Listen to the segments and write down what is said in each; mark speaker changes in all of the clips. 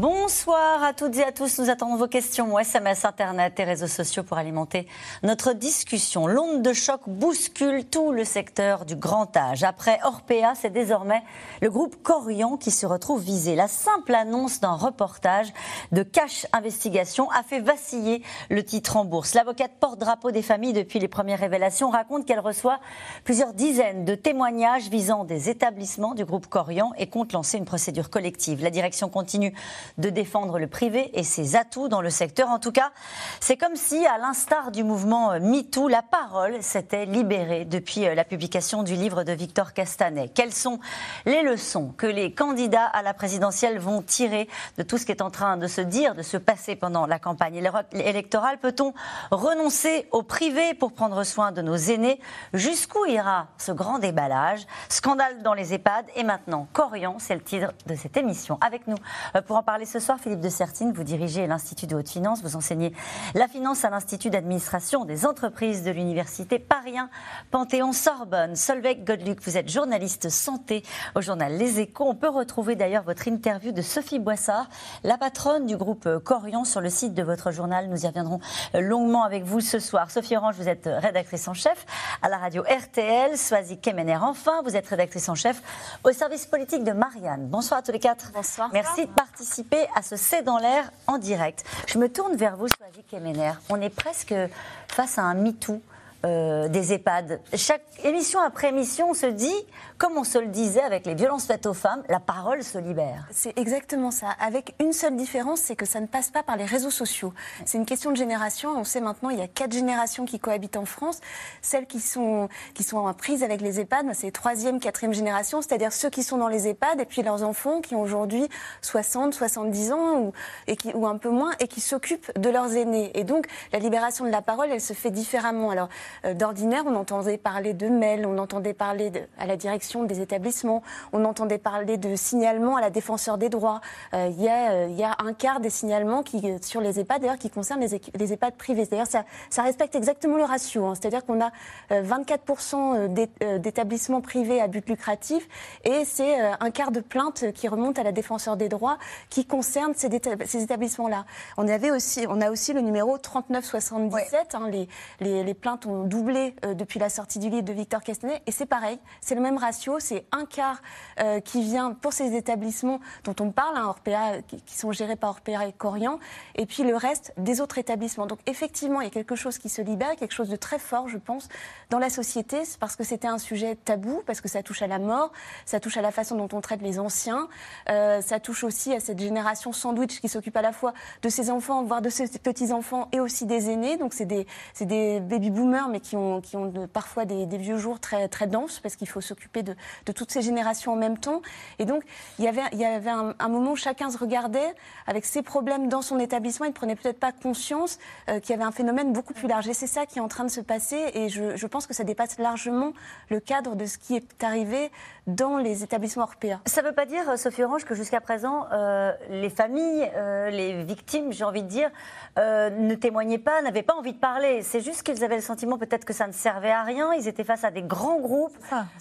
Speaker 1: Bonsoir à toutes et à tous. Nous attendons vos questions SMS, Internet et réseaux sociaux pour alimenter notre discussion. L'onde de choc bouscule tout le secteur du grand âge. Après Orpea, c'est désormais le groupe Corian qui se retrouve visé. La simple annonce d'un reportage de Cash Investigation a fait vaciller le titre en bourse. L'avocate porte-drapeau des familles depuis les premières révélations raconte qu'elle reçoit plusieurs dizaines de témoignages visant des établissements du groupe Corian et compte lancer une procédure collective. La direction continue de défendre le privé et ses atouts dans le secteur. En tout cas, c'est comme si, à l'instar du mouvement MeToo, la parole s'était libérée depuis euh, la publication du livre de Victor Castanet. Quelles sont les leçons que les candidats à la présidentielle vont tirer de tout ce qui est en train de se dire, de se passer pendant la campagne électorale? Peut-on renoncer au privé pour prendre soin de nos aînés? Jusqu'où ira ce grand déballage? Scandale dans les EHPAD et maintenant Corian, c'est le titre de cette émission. Avec nous euh, pour en parler ce soir, Philippe de Sertine, vous dirigez l'Institut de haute finance, vous enseignez la finance à l'Institut d'administration des entreprises de l'Université Paris Panthéon-Sorbonne. Solveig Godluc, vous êtes journaliste santé au journal Les Échos. On peut retrouver d'ailleurs votre interview de Sophie Boissard, la patronne du groupe Corian, sur le site de votre journal. Nous y reviendrons longuement avec vous ce soir. Sophie Orange, vous êtes rédactrice en chef à la radio RTL. Soisy Kemener, enfin, vous êtes rédactrice en chef au service politique de Marianne. Bonsoir à tous les quatre.
Speaker 2: Bonsoir.
Speaker 1: Merci de participer à ce C'est dans l'air en direct. Je me tourne vers vous, Soazic Kemener. On est presque face à un MeToo euh, des EHPAD. Chaque émission après émission, on se dit, comme on se le disait avec les violences faites aux femmes, la parole se libère.
Speaker 2: C'est exactement ça. Avec une seule différence, c'est que ça ne passe pas par les réseaux sociaux. C'est une question de génération. On sait maintenant, il y a quatre générations qui cohabitent en France. Celles qui sont, qui sont en prise avec les EHPAD, c'est troisième, quatrième génération, c'est-à-dire ceux qui sont dans les EHPAD et puis leurs enfants qui ont aujourd'hui 60, 70 ans ou, un peu moins et qui s'occupent de leurs aînés. Et donc, la libération de la parole, elle se fait différemment. Alors, euh, d'ordinaire, on entendait parler de mails, on entendait parler à la direction des établissements, on entendait parler de signalements à la défenseur des droits. Euh, il y, euh, y, a un quart des signalements qui, sur les EHPAD, d'ailleurs, qui concernent les, les EHPAD privés. D'ailleurs, ça, ça, respecte exactement le ratio. Hein. C'est-à-dire qu'on a 24% d'établissements privés à but lucratif et c'est un quart de plaintes qui remontent à la défenseur des droits qui concernent ces, ces établissements-là. On, avait aussi, on a aussi le numéro 3977. Hein, les, les, les plaintes ont doublé euh, depuis la sortie du livre de Victor Castanet. Et c'est pareil, c'est le même ratio, c'est un quart euh, qui vient pour ces établissements dont on parle, hein, Orpea, qui, sont gérés par Orpea et Corian, et puis le reste des autres établissements. Donc effectivement, il y a quelque chose qui se libère, quelque chose de très fort, je pense, dans la société, parce que c'était un sujet tabou, parce que ça touche à la mort, ça touche à la façon dont on traite les anciens, euh, ça touche aussi à cette génération sandwich qui s'occupe à la fois de ses enfants, voire de ses petits-enfants, et aussi des aînés. Donc c'est des, baby-boomers, mais qui ont, qui ont parfois des, vieux jours très, très denses, parce qu'il faut s'occuper de, de, toutes ces générations en même temps. Et donc, il y avait, il y avait un, moment où chacun se regardait avec ses problèmes dans son établissement. Il ne prenait peut-être pas conscience euh, qu'il y avait un phénomène beaucoup plus large. Et c'est ça qui est en train de se passer. Et je, je pense que ça dépasse largement le cadre de ce qui est arrivé dans les établissements européens.
Speaker 1: Ça ne veut pas dire, euh, Sophie Orange, que jusqu'à présent, euh, les familles, les victimes, j'ai envie de dire, ne témoignaient pas, n'avaient pas envie de parler. C'est juste qu'ils avaient le sentiment peut-être que ça ne servait à rien. Ils étaient face à des grands groupes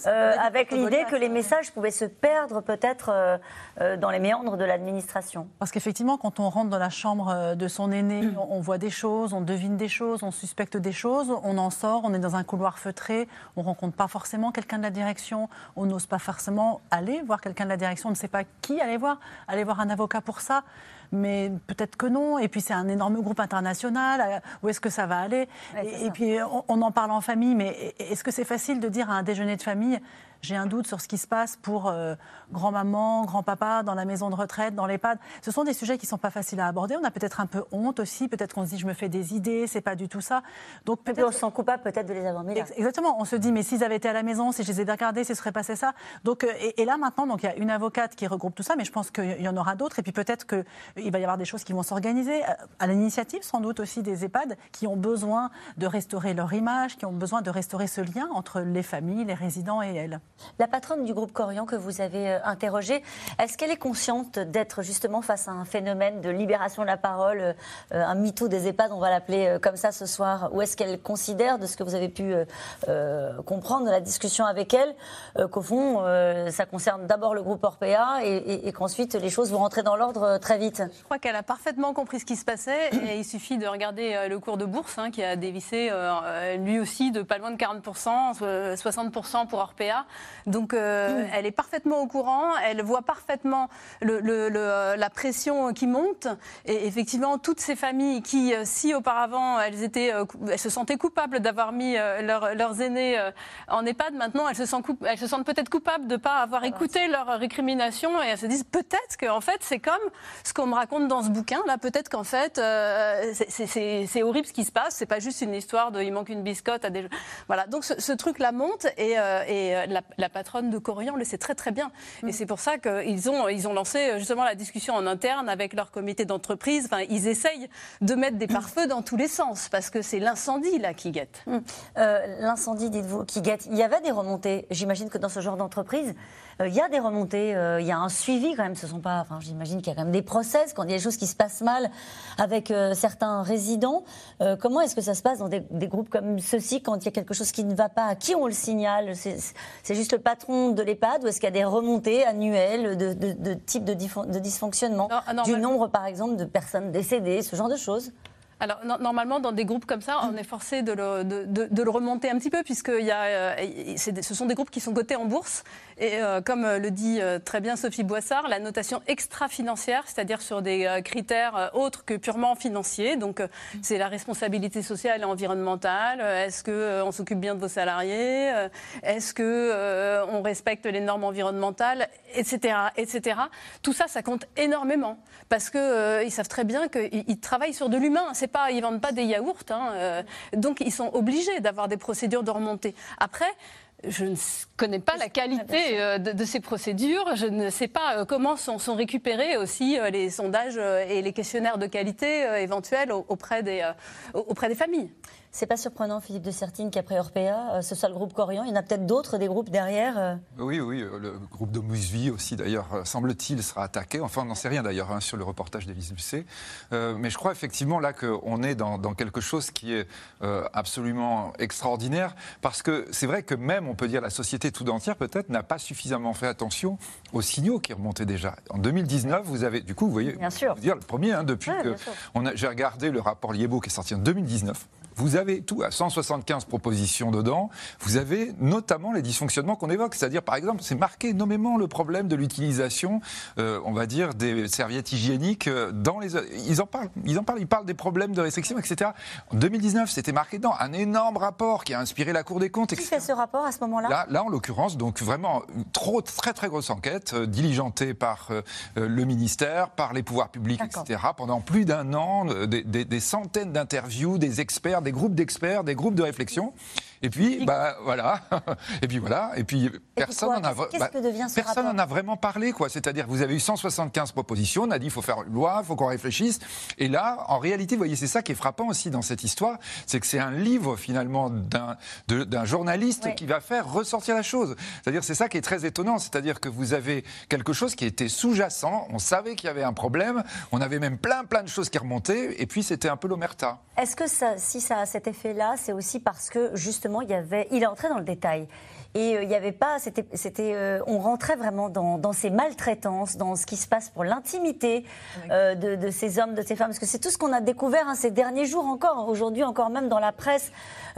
Speaker 1: euh, avec l'idée que les messages pouvaient se perdre peut-être euh, euh, dans les méandres de l'administration.
Speaker 3: Parce qu'effectivement, quand on rentre dans la chambre de son aîné, on voit des choses, on devine des choses, on suspecte des choses, on en sort, on est dans un couloir feutré, on rencontre pas forcément quelqu'un de la direction, on n'ose pas forcément aller voir quelqu'un de la direction, on ne sait pas qui aller voir, aller voir un avocat pour ça mais peut-être que non. Et puis c'est un énorme groupe international. Euh, où est-ce que ça va aller? Et, puis on, en parle en famille, mais est-ce que c'est facile de dire à un déjeuner de famille j'ai un doute sur ce qui se passe pour euh, grand-maman, grand-papa, dans la maison de retraite, dans l'EHPAD? Ce sont des sujets qui ne sont pas faciles à aborder. On a peut-être un peu honte aussi, peut-être qu'on se dit je me fais des idées, c'est pas du tout ça.
Speaker 1: Donc peut-être on se sent coupable peut-être de les avoir mis là.
Speaker 3: Exactement. On se dit mais s'ils avaient été à la maison, si je les ai regardés, ce serait passé ça. Donc euh, et, là maintenant, donc il y a une avocate qui regroupe tout ça, mais je pense qu'il y en aura d'autres. Et puis peut-être qu'il va y avoir des choses qui vont s'organiser euh, à l'initiative sans doute aussi des EHPAD qui ont besoin de restaurer leur image, qui ont besoin de restaurer ce lien entre les familles, les résidents et elles.
Speaker 1: La patronne du groupe Corian que vous avez euh, interrogée, est-ce qu'elle est consciente d'être justement face à un phénomène de libération de la parole, euh, un mytho des EHPAD, on va l'appeler comme ça ce soir, ou est-ce qu'elle considère, de ce que vous avez pu comprendre de la discussion avec elle, qu'au fond, ça concerne d'abord le groupe Orpea et, qu'ensuite les choses vont rentrer dans l'ordre très vite?
Speaker 4: Je crois qu'elle a parfaitement compris ce qui se passait et il suffit de regarder le cours de bourse hein, qui a dévissé lui aussi de pas loin de 40%, 60% pour Orpea. Donc euh, elle est parfaitement au courant, elle voit parfaitement la pression qui monte. Et effectivement, toutes ces familles qui, euh, si auparavant elles, étaient, euh, elles se sentaient coupables d'avoir mis leurs aînés en EHPAD, maintenant elles se sentent, elles se sentent peut-être coupables de ne pas avoir écouté leurs récriminations et elles se disent peut-être qu'en fait c'est comme ce qu'on me raconte dans ce bouquin. Là, peut-être qu'en fait c'est horrible ce qui se passe. C'est pas juste une histoire de il manque une biscotte à des. Voilà. Donc ce, truc-là monte et, et la, la patronne de Corian le sait très très bien. Et mm. c'est pour ça qu'ils ont, ils ont lancé euh, justement la discussion en interne avec leur comité d'entreprise. Enfin, ils essayent de mettre des pare-feux dans tous les sens parce que c'est l'incendie là qui guette. Mm.
Speaker 1: Euh, l'incendie, dites-vous, qui guette. Il y avait des remontées. J'imagine que dans ce genre d'entreprise, euh, il y a des remontées, euh, il y a un suivi quand même. Ce sont pas, enfin, j'imagine qu'il y a quand même des process quand il y a des choses qui se passent mal avec euh, certains résidents. comment est-ce que ça se passe dans des, groupes comme ceux-ci quand il y a quelque chose qui ne va pas? À qui on le signale? C'est juste le patron de l'EHPAD ou est-ce qu'il y a des remontées annuelles de, de, type de, de dysfonctionnement? Du nombre, par exemple, de personnes décédées, ce genre de choses?
Speaker 4: Alors, normalement, dans des groupes comme ça, on est forcé de le, de, le remonter un petit peu, puisque y a, ce sont des groupes qui sont cotés en bourse. Et euh, comme euh, le dit euh, très bien Sophie Boissard, la notation extra-financière, c'est-à-dire sur des critères autres que purement financiers. Donc, c'est la responsabilité sociale et environnementale. Est-ce qu'on s'occupe bien de vos salariés? Est-ce qu'on respecte les normes environnementales? Etc. etc. Tout ça, ça compte énormément. Parce qu'ils savent très bien qu'ils travaillent sur de l'humain. Pas, ils vendent pas des yaourts. Hein, donc, ils sont obligés d'avoir des procédures de remontée. Après, je ne connais pas la qualité euh, de, ces procédures. Je ne sais pas euh, comment sont, sont récupérés aussi euh, les sondages et les questionnaires de qualité éventuels auprès des, auprès des familles.
Speaker 1: C'est pas surprenant, Philippe de Sertine, qu'après Orpea, euh, ce soit le groupe Corian. Il y en a peut-être d'autres, des groupes derrière euh
Speaker 5: Oui, oui, euh, le groupe de Mousevie aussi, d'ailleurs, semble-t-il, sera attaqué. Enfin, on n'en sait rien d'ailleurs hein, sur le reportage d'Élise Lucet. mais je crois effectivement là qu'on est dans, quelque chose qui est absolument extraordinaire, parce que c'est vrai que même, on peut dire, la société tout entière, peut-être, n'a pas suffisamment fait attention aux signaux qui remontaient déjà. En 2019, vous avez, du coup, vous voyez,
Speaker 1: bien sûr.
Speaker 5: dire le premier, hein, depuis que j'ai regardé le rapport Liebo qui est sorti en 2019. Vous avez tout à 175 propositions dedans. Vous avez notamment les dysfonctionnements qu'on évoque. C'est-à-dire, par exemple, c'est marqué nommément le problème de l'utilisation, euh, on va dire, des serviettes hygiéniques euh, dans les. Ils en parlent. Ils en parlent. Ils parlent des problèmes de restriction, etc. En 2019, c'était marqué dans un énorme rapport qui a inspiré la Cour des comptes.
Speaker 1: Qui fait ce rapport à ce moment-là?
Speaker 5: Là, en l'occurrence, donc vraiment une trop, très très grosse enquête euh, diligentée par le ministère, par les pouvoirs publics, etc. Pendant plus d'un an, des, des centaines d'interviews, des experts, des groupes d'experts, des groupes de réflexion. Et puis, bah, voilà. Et puis voilà. Et puis, personne n'en a, bah, personne en a vraiment parlé, quoi. C'est-à-dire, vous avez eu 175 propositions. On a dit, il faut faire une loi, il faut qu'on réfléchisse. Et là, en réalité, vous voyez, c'est ça qui est frappant aussi dans cette histoire. C'est que c'est un livre, finalement, d'un journaliste qui va faire ressortir la chose. C'est-à-dire, c'est ça qui est très étonnant. C'est-à-dire que vous avez quelque chose qui était sous-jacent. On savait qu'il y avait un problème. On avait même plein, plein de choses qui remontaient. Et puis, c'était un peu l'omerta.
Speaker 1: Est-ce que ça, si ça a cet effet-là, c'est aussi parce que, justement, il, y avait, il est entré dans le détail. Et euh, il n'y avait pas, c'était, c'était, euh, on rentrait vraiment dans, dans, ces maltraitances, dans ce qui se passe pour l'intimité euh, de, de, ces hommes, de ces femmes, parce que c'est tout ce qu'on a découvert hein, ces derniers jours encore, aujourd'hui encore même dans la presse,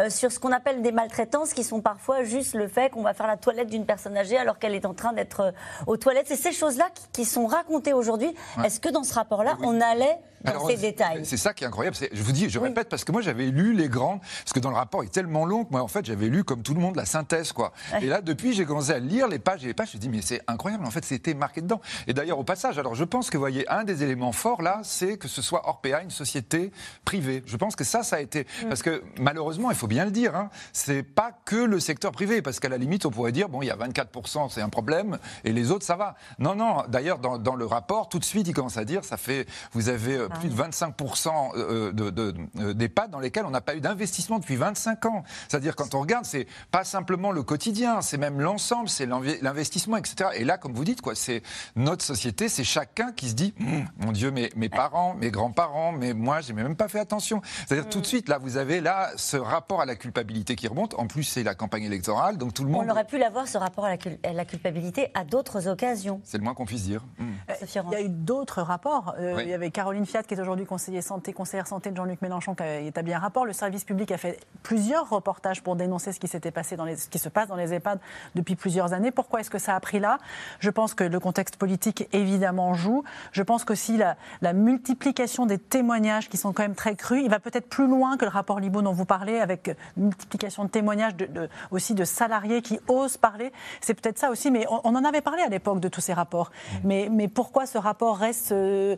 Speaker 1: sur ce qu'on appelle des maltraitances, qui sont parfois juste le fait qu'on va faire la toilette d'une personne âgée alors qu'elle est en train d'être aux toilettes. C'est ces choses-là qui, sont racontées aujourd'hui. Est-ce que dans ce rapport-là, on allait dans ces détails.
Speaker 5: C'est ça qui est incroyable. je vous dis, je répète parce que moi j'avais lu les grandes, parce que dans le rapport est tellement long que moi en fait j'avais lu comme tout le monde la synthèse quoi. Et là depuis j'ai commencé à lire les pages et les pages, je me dis mais c'est incroyable. En fait c'était marqué dedans. Et d'ailleurs au passage, alors je pense que vous voyez un des éléments forts là, c'est que ce soit Orpea une société privée. Je pense que ça ça a été mm. parce que malheureusement il faut bien le dire, hein, c'est pas que le secteur privé parce qu'à la limite on pourrait dire bon il y a 24% c'est un problème et les autres ça va. Non non. D'ailleurs dans, dans le rapport tout de suite il commence à dire ça fait vous avez ah plus de 25% euh, d'EHPAD dans lesquels on n'a pas eu d'investissement depuis 25 ans. C'est-à-dire, quand on regarde, c'est pas simplement le quotidien, c'est même l'ensemble, c'est l'investissement, etc. Et là, comme vous dites, quoi, c'est notre société, c'est chacun qui se dit, hum, mon Dieu, mes, mes parents, mes grands-parents, mais moi, j'ai même pas fait attention. C'est-à-dire, tout de suite, là, vous avez là ce rapport à la culpabilité qui remonte. En plus, c'est la campagne électorale, donc tout le monde.
Speaker 1: On aurait pu l'avoir, ce rapport à la, culpabilité, à d'autres occasions.
Speaker 5: C'est le moins qu'on puisse dire.
Speaker 3: Hum. Euh, il y a eu d'autres rapports. Euh, il y avait Caroline Fiat, qui est aujourd'hui conseiller santé, conseillère santé de Jean-Luc Mélenchon, qui a établi un rapport. Le service public a fait plusieurs reportages pour dénoncer ce qui s'était passé dans les, ce qui se passe dans les EHPAD depuis plusieurs années. Pourquoi est-ce que ça a pris là? Je pense que le contexte politique évidemment joue. Je pense qu'aussi la, la multiplication des témoignages qui sont quand même très crus, il va peut-être plus loin que le rapport Libo dont vous parlez, avec multiplication de témoignages de, aussi de salariés qui osent parler. C'est peut-être ça aussi, mais on, en avait parlé à l'époque de tous ces rapports. Mmh. Mais, mais pourquoi ce rapport reste euh,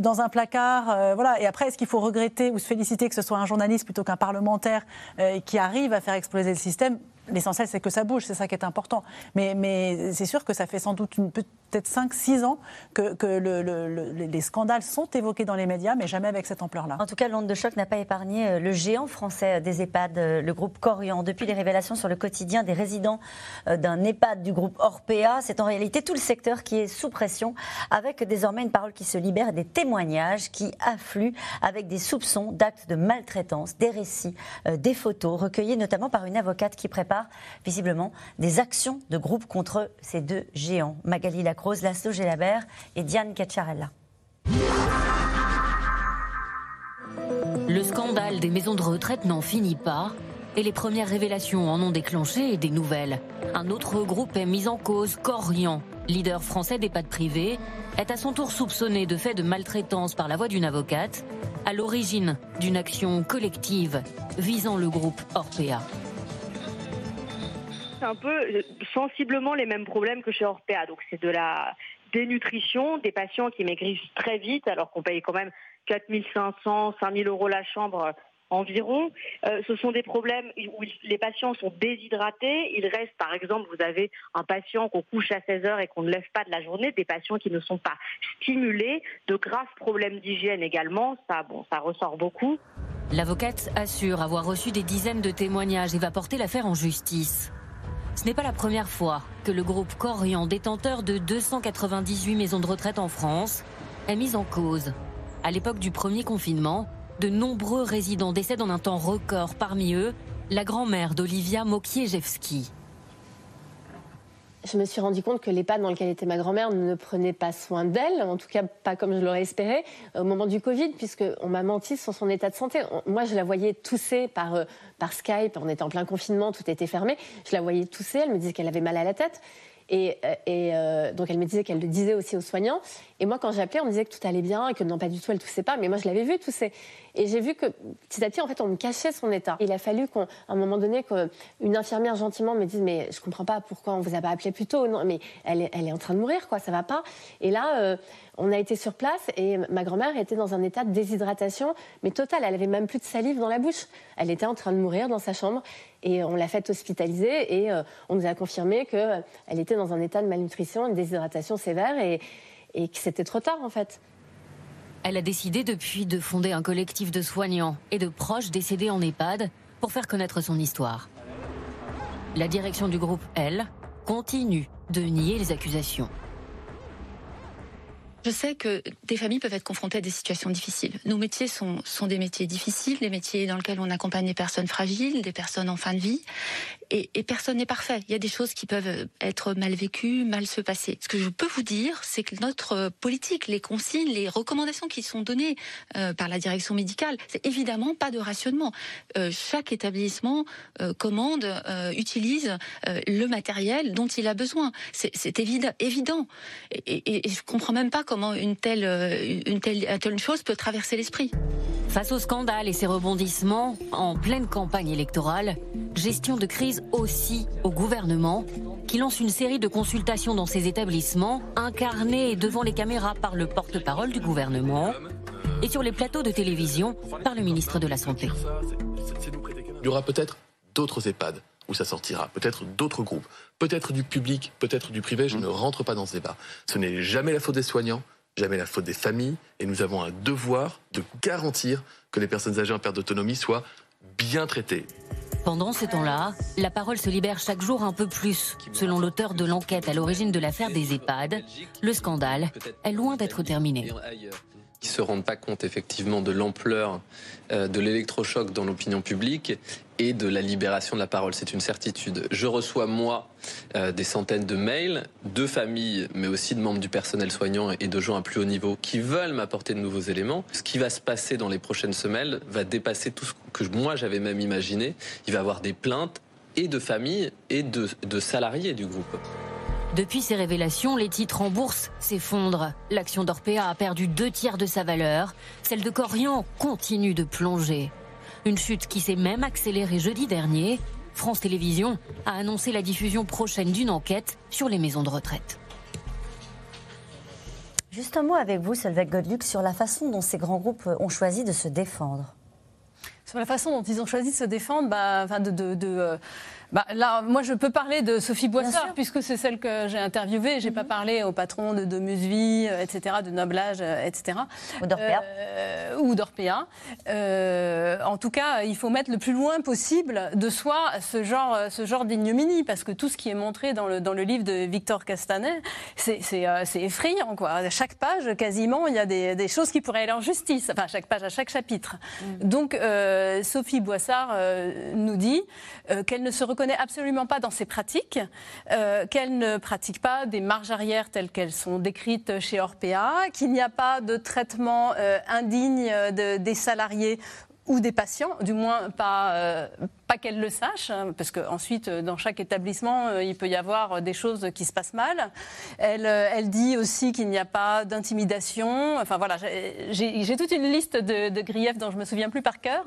Speaker 3: dans un placard euh, Voilà. Et après, est-ce qu'il faut regretter ou se féliciter que ce soit un journaliste plutôt qu'un parlementaire euh, qui arrive à faire exploser le système? L'essentiel, c'est que ça bouge, c'est ça qui est important. Mais, mais c'est sûr que ça fait sans doute peut-être 5-6 ans que, que le, les scandales sont évoqués dans les médias, mais jamais avec cette ampleur-là.
Speaker 1: En tout cas, l'onde de choc n'a pas épargné euh, le géant français des EHPAD, euh, le groupe Corian. Depuis les révélations sur le quotidien des résidents euh, d'un EHPAD du groupe Orpea, c'est en réalité tout le secteur qui est sous pression, avec désormais une parole qui se libère et des témoignages qui affluent avec des soupçons d'actes de maltraitance, des récits, des photos recueillies notamment par une avocate qui prépare visiblement des actions de groupe contre ces deux géants, Magali Lacrose, Laszlo Gélabert et Diane Cacciarella.
Speaker 6: Le scandale des maisons de retraite n'en finit pas et les premières révélations en ont déclenché des nouvelles. Un autre groupe est mis en cause, Corian, leader français d'EHPAD privés, est à son tour soupçonné de fait de maltraitance par la voix d'une avocate, à l'origine d'une action collective visant le groupe Orpea
Speaker 7: un peu euh, sensiblement les mêmes problèmes que chez Orpea. Donc c'est de la dénutrition, des patients qui maigrissent très vite alors qu'on paye quand même 4500, 5000 euros la chambre environ. Euh, ce sont des problèmes où les patients sont déshydratés. Il reste, par exemple, vous avez un patient qu'on couche à 16 heures et qu'on ne lève pas de la journée, des patients qui ne sont pas stimulés, de graves problèmes d'hygiène également. Ça, bon, ça ressort beaucoup.
Speaker 6: L'avocate assure avoir reçu des dizaines de témoignages et va porter l'affaire en justice. Ce n'est pas la première fois que le groupe Corian, détenteur de 298 maisons de retraite en France, est mis en cause. À l'époque du premier confinement, de nombreux résidents décèdent en un temps record. Parmi eux, la grand-mère d'Olivia Mokiejewski
Speaker 8: je me suis rendu compte que l'EHPAD dans lequel était ma grand-mère ne prenait pas soin d'elle, en tout cas pas comme je l'aurais espéré, au moment du Covid, puisqu'on m'a menti sur son état de santé. Moi, je la voyais tousser euh, par Skype, on était en plein confinement, tout était fermé. Je la voyais tousser, elle me disait qu'elle avait mal à la tête. Et, euh, euh, donc elle me disait qu'elle le disait aussi aux soignants. Et moi, quand j'appelais, on me disait que tout allait bien et que non, pas du tout, elle toussait pas. Mais moi, je l'avais vu tousser. Et j'ai vu que petit à petit, en fait, on me cachait son état. Il a fallu qu'à un moment donné, qu'une infirmière gentiment me dise mais je comprends pas pourquoi on vous a pas appelé plus tôt. Non, mais elle est, en train de mourir, quoi. Ça va pas. Et là, euh, on a été sur place et ma grand-mère était dans un état de déshydratation, mais total. Elle avait même plus de salive dans la bouche. Elle était en train de mourir dans sa chambre et on l'a fait hospitaliser et euh, on nous a confirmé qu'elle était dans un état de malnutrition, une déshydratation sévère et, et que c'était trop tard en fait.
Speaker 6: Elle a décidé depuis de fonder un collectif de soignants et de proches décédés en EHPAD pour faire connaître son histoire. La direction du groupe, elle, continue de nier les accusations.
Speaker 9: Je sais que des familles peuvent être confrontées à des situations difficiles. Nos métiers sont, des métiers difficiles, des métiers dans lesquels on accompagne des personnes fragiles, des personnes en fin de vie. Et, personne n'est parfait. Il y a des choses qui peuvent être mal vécues, mal se passer. Ce que je peux vous dire, c'est que notre politique, les consignes, les recommandations qui sont données euh, par la direction médicale, c'est évidemment pas de rationnement. Euh, chaque établissement euh, commande, euh, utilise euh, le matériel dont il a besoin. C'est évident. Et, et, et je comprends même pas comment une telle, euh, une telle, telle chose peut traverser l'esprit.
Speaker 6: Face au scandale et ses rebondissements, en pleine campagne électorale, gestion de crise aussi au gouvernement, qui lance une série de consultations dans ses établissements, incarnées devant les caméras par le porte-parole du gouvernement et sur les plateaux de télévision par le ministre de la Santé.
Speaker 10: Il y aura peut-être d'autres EHPAD où ça sortira, peut-être d'autres groupes, peut-être du public, peut-être du privé, je ne rentre pas dans ce débat. Ce n'est jamais la faute des soignants, jamais la faute des familles, et nous avons un devoir de garantir que les personnes âgées en perte d'autonomie soient bien traitées.
Speaker 11: Pendant ce temps-là, la parole se libère chaque jour un peu plus. Selon l'auteur de l'enquête à l'origine de l'affaire des EHPAD, le scandale est loin d'être terminé
Speaker 12: qui se rendent pas compte effectivement de l'ampleur euh, de l'électrochoc dans l'opinion publique et de la libération de la parole. C'est une certitude. Je reçois, moi, euh, des centaines de mails de familles, mais aussi de membres du personnel soignant et de gens à plus haut niveau qui veulent m'apporter de nouveaux éléments. Ce qui va se passer dans les prochaines semaines va dépasser tout ce que moi j'avais même imaginé. Il va y avoir des plaintes et de familles et de, de salariés du groupe.
Speaker 11: Depuis ces révélations, les titres en bourse s'effondrent. L'action d'Orpea a perdu deux tiers de sa valeur. Celle de Corian continue de plonger. Une chute qui s'est même accélérée jeudi dernier. France Télévisions a annoncé la diffusion prochaine d'une enquête sur les maisons de retraite.
Speaker 1: Juste un mot avec vous, Solveig Godluc, sur la façon dont ces grands groupes ont choisi de se défendre.
Speaker 4: Sur la façon dont ils ont choisi de se défendre, bah, enfin de, de, euh, bah, là, moi, je peux parler de Sophie Boissard, puisque c'est celle que j'ai interviewée. Je n'ai pas mhm. parlé au patron de, de Musevie, euh, etc., de Noblage, euh, etc.
Speaker 1: Ou d'Orpea.
Speaker 4: Euh, ou d'Orpea. Euh, en tout cas, il faut mettre le plus loin possible de soi ce genre, ce genre d'ignominie, parce que tout ce qui est montré dans le, dans le livre de Victor Castanet, c'est effrayant. Quoi. À chaque page, quasiment, il y a des, des, choses qui pourraient aller en justice. Enfin, à chaque page, à chaque chapitre. Mhm. Donc, Sophie Boissard nous dit qu'elle ne se reconnaît n'est absolument pas dans ses pratiques, euh, qu'elle ne pratique pas des marges arrière telles qu'elles sont décrites chez Orpea, qu'il n'y a pas de traitement euh, indigne des salariés ou des patients, du moins pas, euh, pas qu'elle le sache, hein, parce qu'ensuite, dans chaque établissement, il peut y avoir des choses qui se passent mal. Elle, elle dit aussi qu'il n'y a pas d'intimidation. Enfin voilà, j'ai toute une liste de, de, griefs dont je me souviens plus par cœur.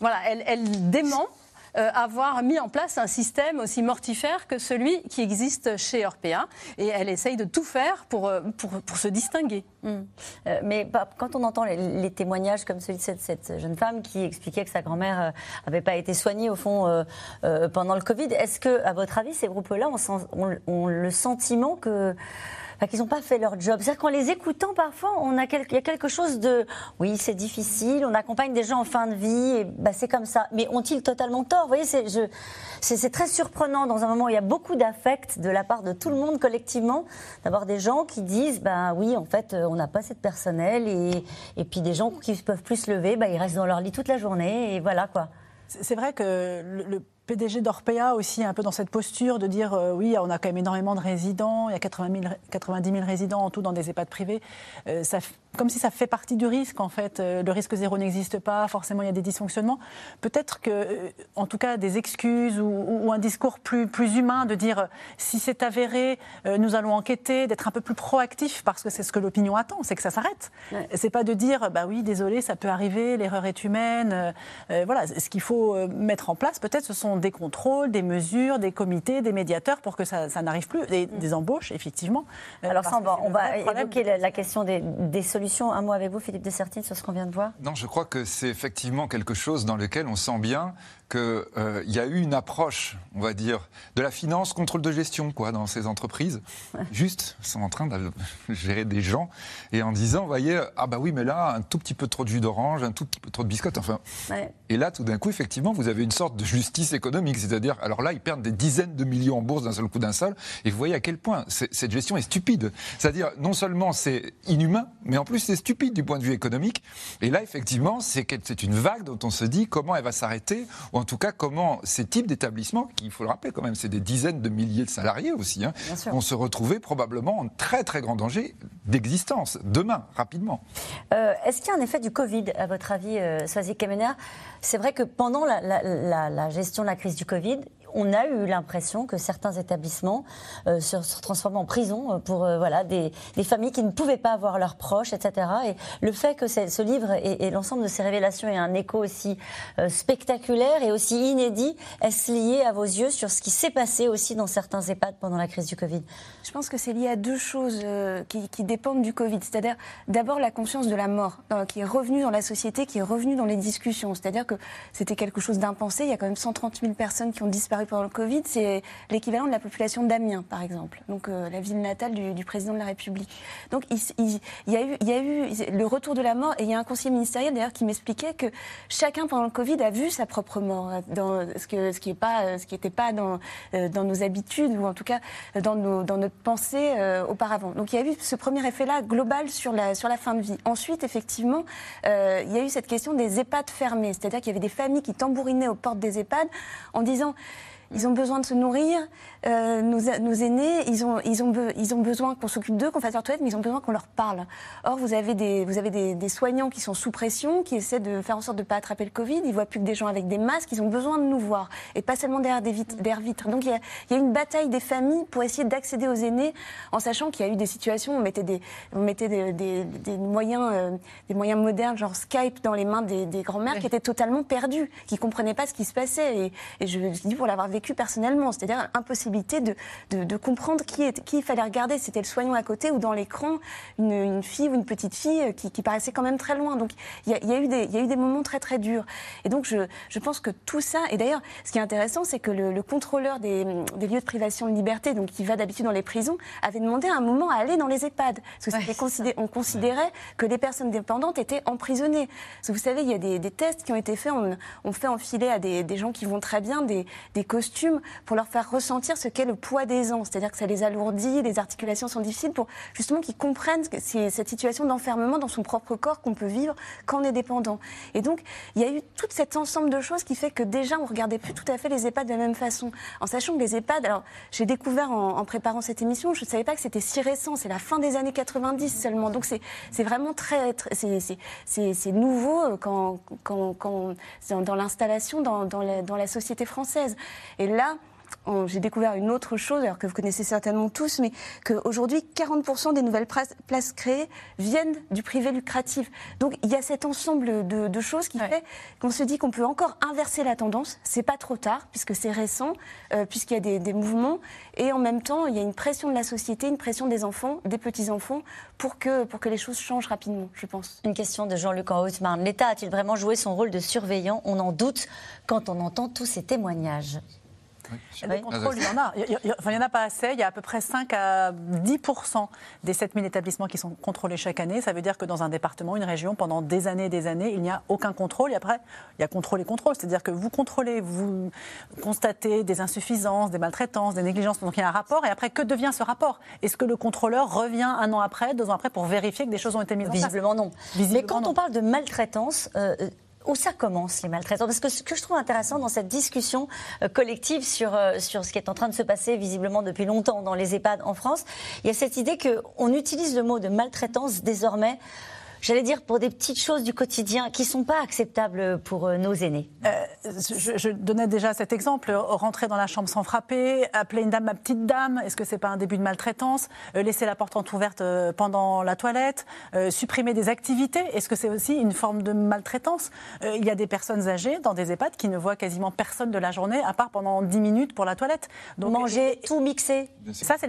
Speaker 4: Voilà, elle, elle dément. Euh, avoir mis en place un système aussi mortifère que celui qui existe chez Orpea. Et elle essaye de tout faire pour, euh, pour, pour se distinguer.
Speaker 1: Hmm. Euh, mais bah, quand on entend les, témoignages comme celui de cette, jeune femme qui expliquait que sa grand-mère n'avait pas été soignée au fond pendant le Covid, est-ce que, à votre avis, ces groupes-là ont le sentiment que qu'ils n'ont pas fait leur job. C'est-à-dire qu'en les écoutant, parfois, on a il y a quelque chose de oui, c'est difficile, on accompagne des gens en fin de vie, et bah, c'est comme ça. Mais ont-ils totalement tort? Vous voyez, c'est très surprenant dans un moment où il y a beaucoup d'affect de la part de tout le monde collectivement, d'avoir des gens qui disent ben oui, en fait, on n'a pas assez de personnel, et, et puis des gens qui ne peuvent plus se lever, bah, ils restent dans leur lit toute la journée, et voilà quoi.
Speaker 3: C'est vrai que le PDG d'Orpea aussi un peu dans cette posture de dire euh, oui, on a quand même énormément de résidents, il y a 80 000, 90 000 résidents en tout dans des EHPAD privés. Euh, ça, comme si ça fait partie du risque en fait. Euh, le risque zéro n'existe pas, forcément il y a des dysfonctionnements. Peut-être que, en tout cas, des excuses ou, un discours plus, plus humain de dire si c'est avéré, nous allons enquêter, d'être un peu plus proactif parce que c'est ce que l'opinion attend, c'est que ça s'arrête. C'est pas de dire bah oui, désolé, ça peut arriver, l'erreur est humaine. voilà, ce qu'il faut mettre en place, peut-être, ce sont des contrôles, des mesures, des comités, des médiateurs pour que ça, n'arrive plus, des, des, embauches, effectivement.
Speaker 1: Euh, Alors ça, on va, évoquer la, question des, solutions. Un mot avec vous, Philippe de Sertine, sur ce qu'on vient de voir
Speaker 5: Non, je crois que c'est effectivement quelque chose dans lequel on sent bien qu'il euh, y a eu une approche, on va dire, de la finance, contrôle de gestion, quoi, dans ces entreprises. Juste, ils sont en train de gérer des gens et en disant, vous voyez, ah bah oui, mais là, un tout petit peu trop de jus d'orange, un tout petit peu trop de biscottes, enfin. Et là, tout d'un coup, effectivement, vous avez une sorte de justice économique, c'est-à-dire, alors là, ils perdent des dizaines de millions en bourse d'un seul coup d'un seul, et vous voyez à quel point cette gestion est stupide. C'est-à-dire, non seulement c'est inhumain, mais en plus c'est stupide du point de vue économique. Et là, effectivement, c'est une vague dont on se dit comment elle va s'arrêter en tout cas comment ces types d'établissements, qui, il faut le rappeler quand même, c'est des dizaines de milliers de salariés aussi, hein, vont se retrouver probablement en très très grand danger d'existence demain, rapidement.
Speaker 1: Euh, est-ce qu'il y a un effet du Covid, à votre avis, euh, Kemener? C'est vrai que pendant la, la gestion de la crise du Covid, on a eu l'impression que certains établissements euh, se, transforment en prison euh, pour euh, voilà, des, familles qui ne pouvaient pas avoir leurs proches, etc. Et le fait que ce livre et, l'ensemble de ces révélations aient un écho aussi spectaculaire et aussi inédit, est-ce lié à vos yeux sur ce qui s'est passé aussi dans certains EHPAD pendant la crise du Covid?
Speaker 2: Je pense que c'est lié à deux choses qui, dépendent du Covid. C'est-à-dire d'abord la conscience de la mort qui est revenue dans la société, qui est revenue dans les discussions. C'est-à-dire que c'était quelque chose d'impensé. Il y a quand même 130 000 personnes qui ont disparu pendant le Covid, c'est l'équivalent de la population d'Amiens, par exemple, donc euh, la ville natale du, président de la République. Donc il, y a eu, le retour de la mort, et il y a un conseiller ministériel d'ailleurs qui m'expliquait que chacun pendant le Covid a vu sa propre mort, dans ce, qui n'était pas, pas dans, nos habitudes, ou en tout cas dans, notre pensée auparavant. Donc il y a eu ce premier effet-là global sur la fin de vie. Ensuite, effectivement, il y a eu cette question des EHPAD fermés, c'est-à-dire qu'il y avait des familles qui tambourinaient aux portes des EHPAD en disant ils ont besoin de se nourrir. Euh, nos, aînés, ils ont, ils ont, ils ont besoin qu'on s'occupe d'eux, qu'on fasse leur toilette, mais ils ont besoin qu'on leur parle. Or, vous avez, des, vous avez des, soignants qui sont sous pression, qui essaient de faire en sorte de ne pas attraper le Covid. Ils voient plus que des gens avec des masques. Ils ont besoin de nous voir. Et pas seulement derrière des vitres. Donc, il y, a, il y, a, une bataille des familles pour essayer d'accéder aux aînés, en sachant qu'il y a eu des situations où on mettait des, on mettait des, des, moyens, euh, des moyens modernes, genre Skype, dans les mains des, grands-mères qui étaient totalement perdues, qui ne comprenaient pas ce qui se passait. Et, et je dis pour l'avoir vécu personnellement, c'est-à-dire impossibilité de, de, comprendre qui, est, qui il fallait regarder. C'était le soignant à côté ou dans l'écran, une, fille ou une petite fille euh, qui, paraissait quand même très loin. Donc il y, a, eu des, il y a eu des moments très très durs. Et donc je, je pense que tout ça, et d'ailleurs ce qui est intéressant, c'est que le, contrôleur des, des, lieux de privation de liberté, donc qui va d'habitude dans les prisons, avait demandé à un moment à aller dans les EHPAD. Parce que on considérait que les personnes dépendantes étaient emprisonnées. Parce que vous savez, il y a des, tests qui ont été faits, on, on fait enfiler à des, des, gens qui vont très bien des, des pour leur faire ressentir ce qu'est le poids des ans. C'est-à-dire que ça les alourdit, les articulations sont difficiles pour justement qu'ils comprennent cette situation d'enfermement dans son propre corps qu'on peut vivre quand on est dépendant. Et donc, il y a eu tout cet ensemble de choses qui fait que déjà, on regardait plus tout à fait les EHPAD de la même façon. En sachant que les EHPAD, alors j'ai découvert en, préparant cette émission, je ne savais pas que c'était si récent, c'est la fin des années 90 seulement. Donc c'est vraiment très, c'est nouveau euh, quand, dans l'installation dans, dans, la, dans la société française. Et là, j'ai découvert une autre chose, alors que vous connaissez certainement tous, mais qu'aujourd'hui, 40% des nouvelles places créées viennent du privé lucratif. Donc il y a cet ensemble de, choses qui fait qu'on se dit qu'on peut encore inverser la tendance. C'est pas trop tard, puisque c'est récent, euh, puisqu'il y a des, mouvements, et en même temps, il y a une pression de la société, une pression des enfants, des petits-enfants, pour que, pour que les choses changent rapidement, je pense.
Speaker 1: Une question de Jean-Luc en Haute-Marne. L'État a-t-il vraiment joué son rôle de surveillant? On en doute quand on entend tous ces témoignages.
Speaker 3: Les contrôles, il y en a. Il n'y en a pas assez. Il y a à peu près 5 à 10% des 7000 établissements qui sont contrôlés chaque année. Ça veut dire que dans un département, une région, pendant des années et des années, il n'y a aucun contrôle. Et après, il y a contrôle et contrôle. C'est-à-dire que vous contrôlez, vous constatez des insuffisances, des maltraitances, des négligences. Donc il y a un rapport. Et après, que devient ce rapport? Est-ce que le contrôleur revient un an après, deux ans après, pour vérifier que des choses ont été mises en
Speaker 1: place? Visiblement non. Mais quand on parle de maltraitance, euh, où ça commence les maltraitants? Parce que ce que je trouve intéressant dans cette discussion euh, collective sur, euh, sur ce qui est en train de se passer visiblement depuis longtemps dans les EHPAD en France, il y a cette idée qu'on utilise le mot de maltraitance désormais j'allais dire, pour des petites choses du quotidien qui ne sont pas acceptables pour euh, nos aînés euh,
Speaker 3: je, donnais déjà cet exemple. Rentrer dans la chambre sans frapper, appeler une dame ma petite dame, est-ce que ce n'est pas un début de maltraitance euh, Laisser la porte entrouverte pendant la toilette Supprimer des activités, est-ce que c'est aussi une forme de maltraitance Il y a des personnes âgées dans des EHPAD qui ne voient quasiment personne de la journée, à part pendant 10 minutes pour la toilette.
Speaker 1: Donc, Manger, tout mixer
Speaker 3: Ça, c'est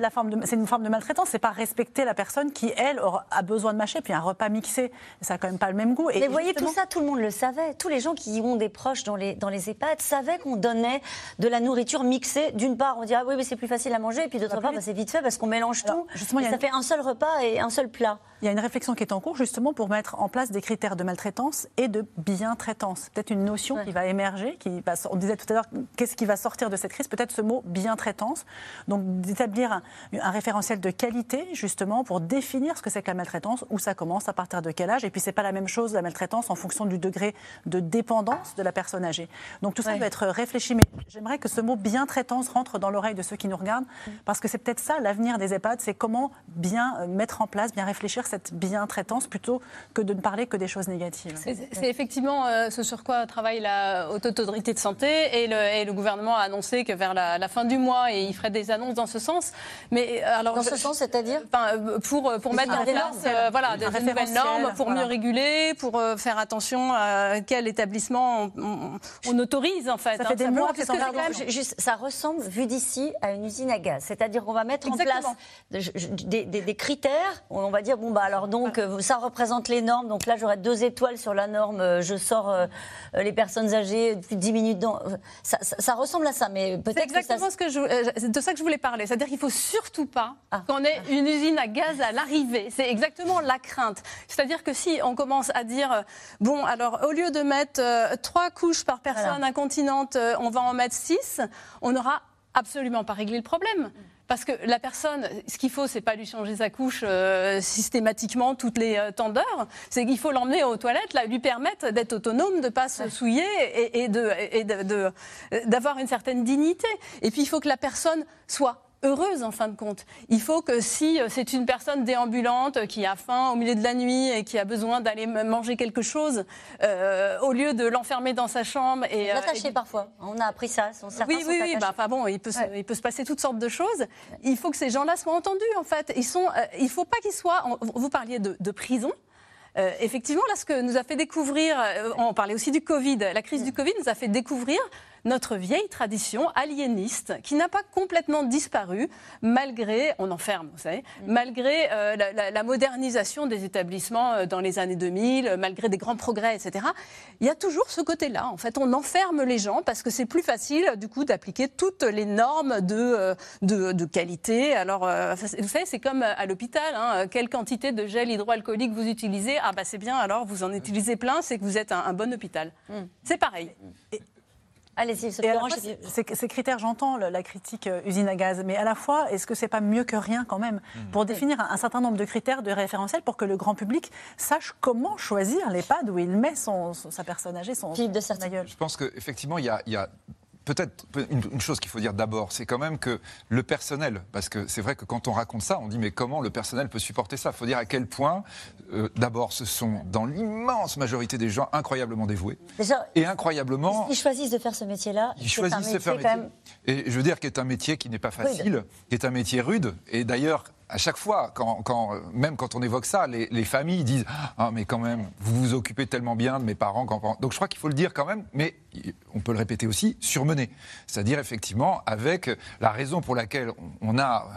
Speaker 3: une forme de maltraitance. C'est pas respecter la personne qui, elle, a besoin de mâcher. Puis un repas mixé ça n'a quand même pas le même goût.
Speaker 1: Et, Mais vous voyez, tout ça, tout le monde le savait. Tous les gens qui ont des proches dans les, dans les EHPAD savaient qu'on donnait de la nourriture mixée. D'une part, on dit ah oui, mais c'est plus facile à manger. Et puis d'autre part, bah, c'est vite fait parce qu'on mélange tout. Justement, ça fait un seul repas et un seul plat.
Speaker 3: Il y a une réflexion qui est en cours justement pour mettre en place des critères de maltraitance et de bien-traitance. Peut-être une notion qui va émerger. Qui va, on disait tout à l'heure, qu'est-ce qui va sortir de cette crise? Peut-être ce mot bien-traitance. Donc d'établir un, un référentiel de qualité justement pour définir ce que c'est que la maltraitance, où ça commence, à partir de quel âge. Et puis, c'est pas la même chose, la maltraitance, en fonction du degré de dépendance de la personne âgée. Donc, tout ça doit être réfléchi. Mais j'aimerais que ce mot bien-traitance rentre dans l'oreille de ceux qui nous regardent, mm. parce que c'est peut-être ça l'avenir des EHPAD, c'est comment bien euh, mettre en place, bien réfléchir cette bien-traitance, plutôt que de ne parler que des choses négatives.
Speaker 4: C'est effectivement euh, ce sur quoi travaille la Haute Autorité de Santé, et le, et le gouvernement a annoncé que vers la, fin du mois, et il ferait des annonces dans ce sens.
Speaker 1: Mais euh, alors, dans ce sens, c'est-à-dire
Speaker 4: pour, pour mettre en place voilà, de, nouvelles normes pour mieux réguler, pour euh, faire attention à quel établissement on, autorise en fait.
Speaker 1: Ça fait des mois que, que juste, ça ressemble, vu d'ici, à une usine à gaz. C'est-à-dire qu'on va mettre en place des, critères. Où on va dire bon bah alors donc euh, ça représente les normes. Donc là j'aurai deux étoiles sur la norme. Euh, je sors les personnes âgées depuis 10 minutes. Dans, ça, ressemble à ça, mais peut-être.
Speaker 4: C'est exactement ce que je, de ça que je voulais parler. C'est-à-dire qu'il faut surtout pas ah. qu'on ait une usine à gaz à l'arrivée. C'est exactement la crainte. C'est-à-dire que si on commence à dire, euh, bon, alors au lieu de mettre euh, trois couches par personne incontinente, euh, on va en mettre six, on n'aura absolument pas réglé le problème. Parce que la personne, ce qu'il faut, c'est pas lui changer sa couche systématiquement toutes les temps d'heure. C'est qu'il faut l'emmener aux toilettes, là, lui permettre d'être autonome, de pas se souiller et, et d'avoir une certaine dignité. Et puis il faut que la personne soit heureuse en fin de compte. Il faut que si euh, c'est une personne déambulante qui a faim au milieu de la nuit et qui a besoin d'aller manger quelque chose, euh, au lieu de l'enfermer dans sa chambre et
Speaker 1: l'attacher euh, parfois. On a appris ça.
Speaker 4: oui, oui, oui. Bah, bon, il peut, se, il peut se passer toutes sortes de choses. Il faut que ces gens-là soient entendus en fait. Ils sont, il faut pas qu'ils soient. Vous parliez de, de prison. effectivement, là, ce que nous a fait découvrir, on parlait aussi du Covid, la crise du Covid nous a fait découvrir notre vieille tradition aliéniste qui n'a pas complètement disparu malgré, on enferme, vous savez, mm. malgré euh, la, modernisation des établissements euh, dans les années 2000, malgré des grands progrès, etc. Il y a toujours ce côté-là. En fait, on enferme les gens parce que c'est plus facile, du coup, d'appliquer toutes les normes de, euh, de, qualité. Alors, vous savez, c'est comme à l'hôpital. Hein, quelle quantité de gel hydroalcoolique vous utilisez? Ah, bah c'est bien, alors vous en utilisez plein, c'est que vous êtes un, bon hôpital. Mm. C'est pareil.
Speaker 1: Allez-y,
Speaker 3: Ces critères, j'entends la critique euh, usine à gaz, mais à la fois, est-ce que c'est pas mieux que rien quand même hmm. pour définir un, certain nombre de critères de référentiel pour que le grand public sache comment choisir l'EHPAD où il met son, sa personne âgée, son,
Speaker 1: son de
Speaker 5: Je pense qu'effectivement, il y a peut-être une, chose qu'il faut dire d'abord, c'est quand même que le personnel, parce que c'est vrai que quand on raconte ça, on dit mais comment le personnel peut supporter ça? Il faut dire à quel point, euh, d'abord, ce sont dans l'immense majorité des gens incroyablement dévoués. et incroyablement.
Speaker 1: Ils choisissent de faire ce métier-là.
Speaker 5: Ils choisissent de faire ce métier. Et je veux dire, qui est un métier qui n'est pas facile, qui est un métier rude. Et d'ailleurs, à chaque fois, quand, même quand on évoque ça, les, familles disent Ah, mais quand même, vous vous occupez tellement bien de mes parents. Donc je crois qu'il faut le dire quand même, mais on peut le répéter aussi, surmené. C'est-à-dire, effectivement, avec la raison pour laquelle on a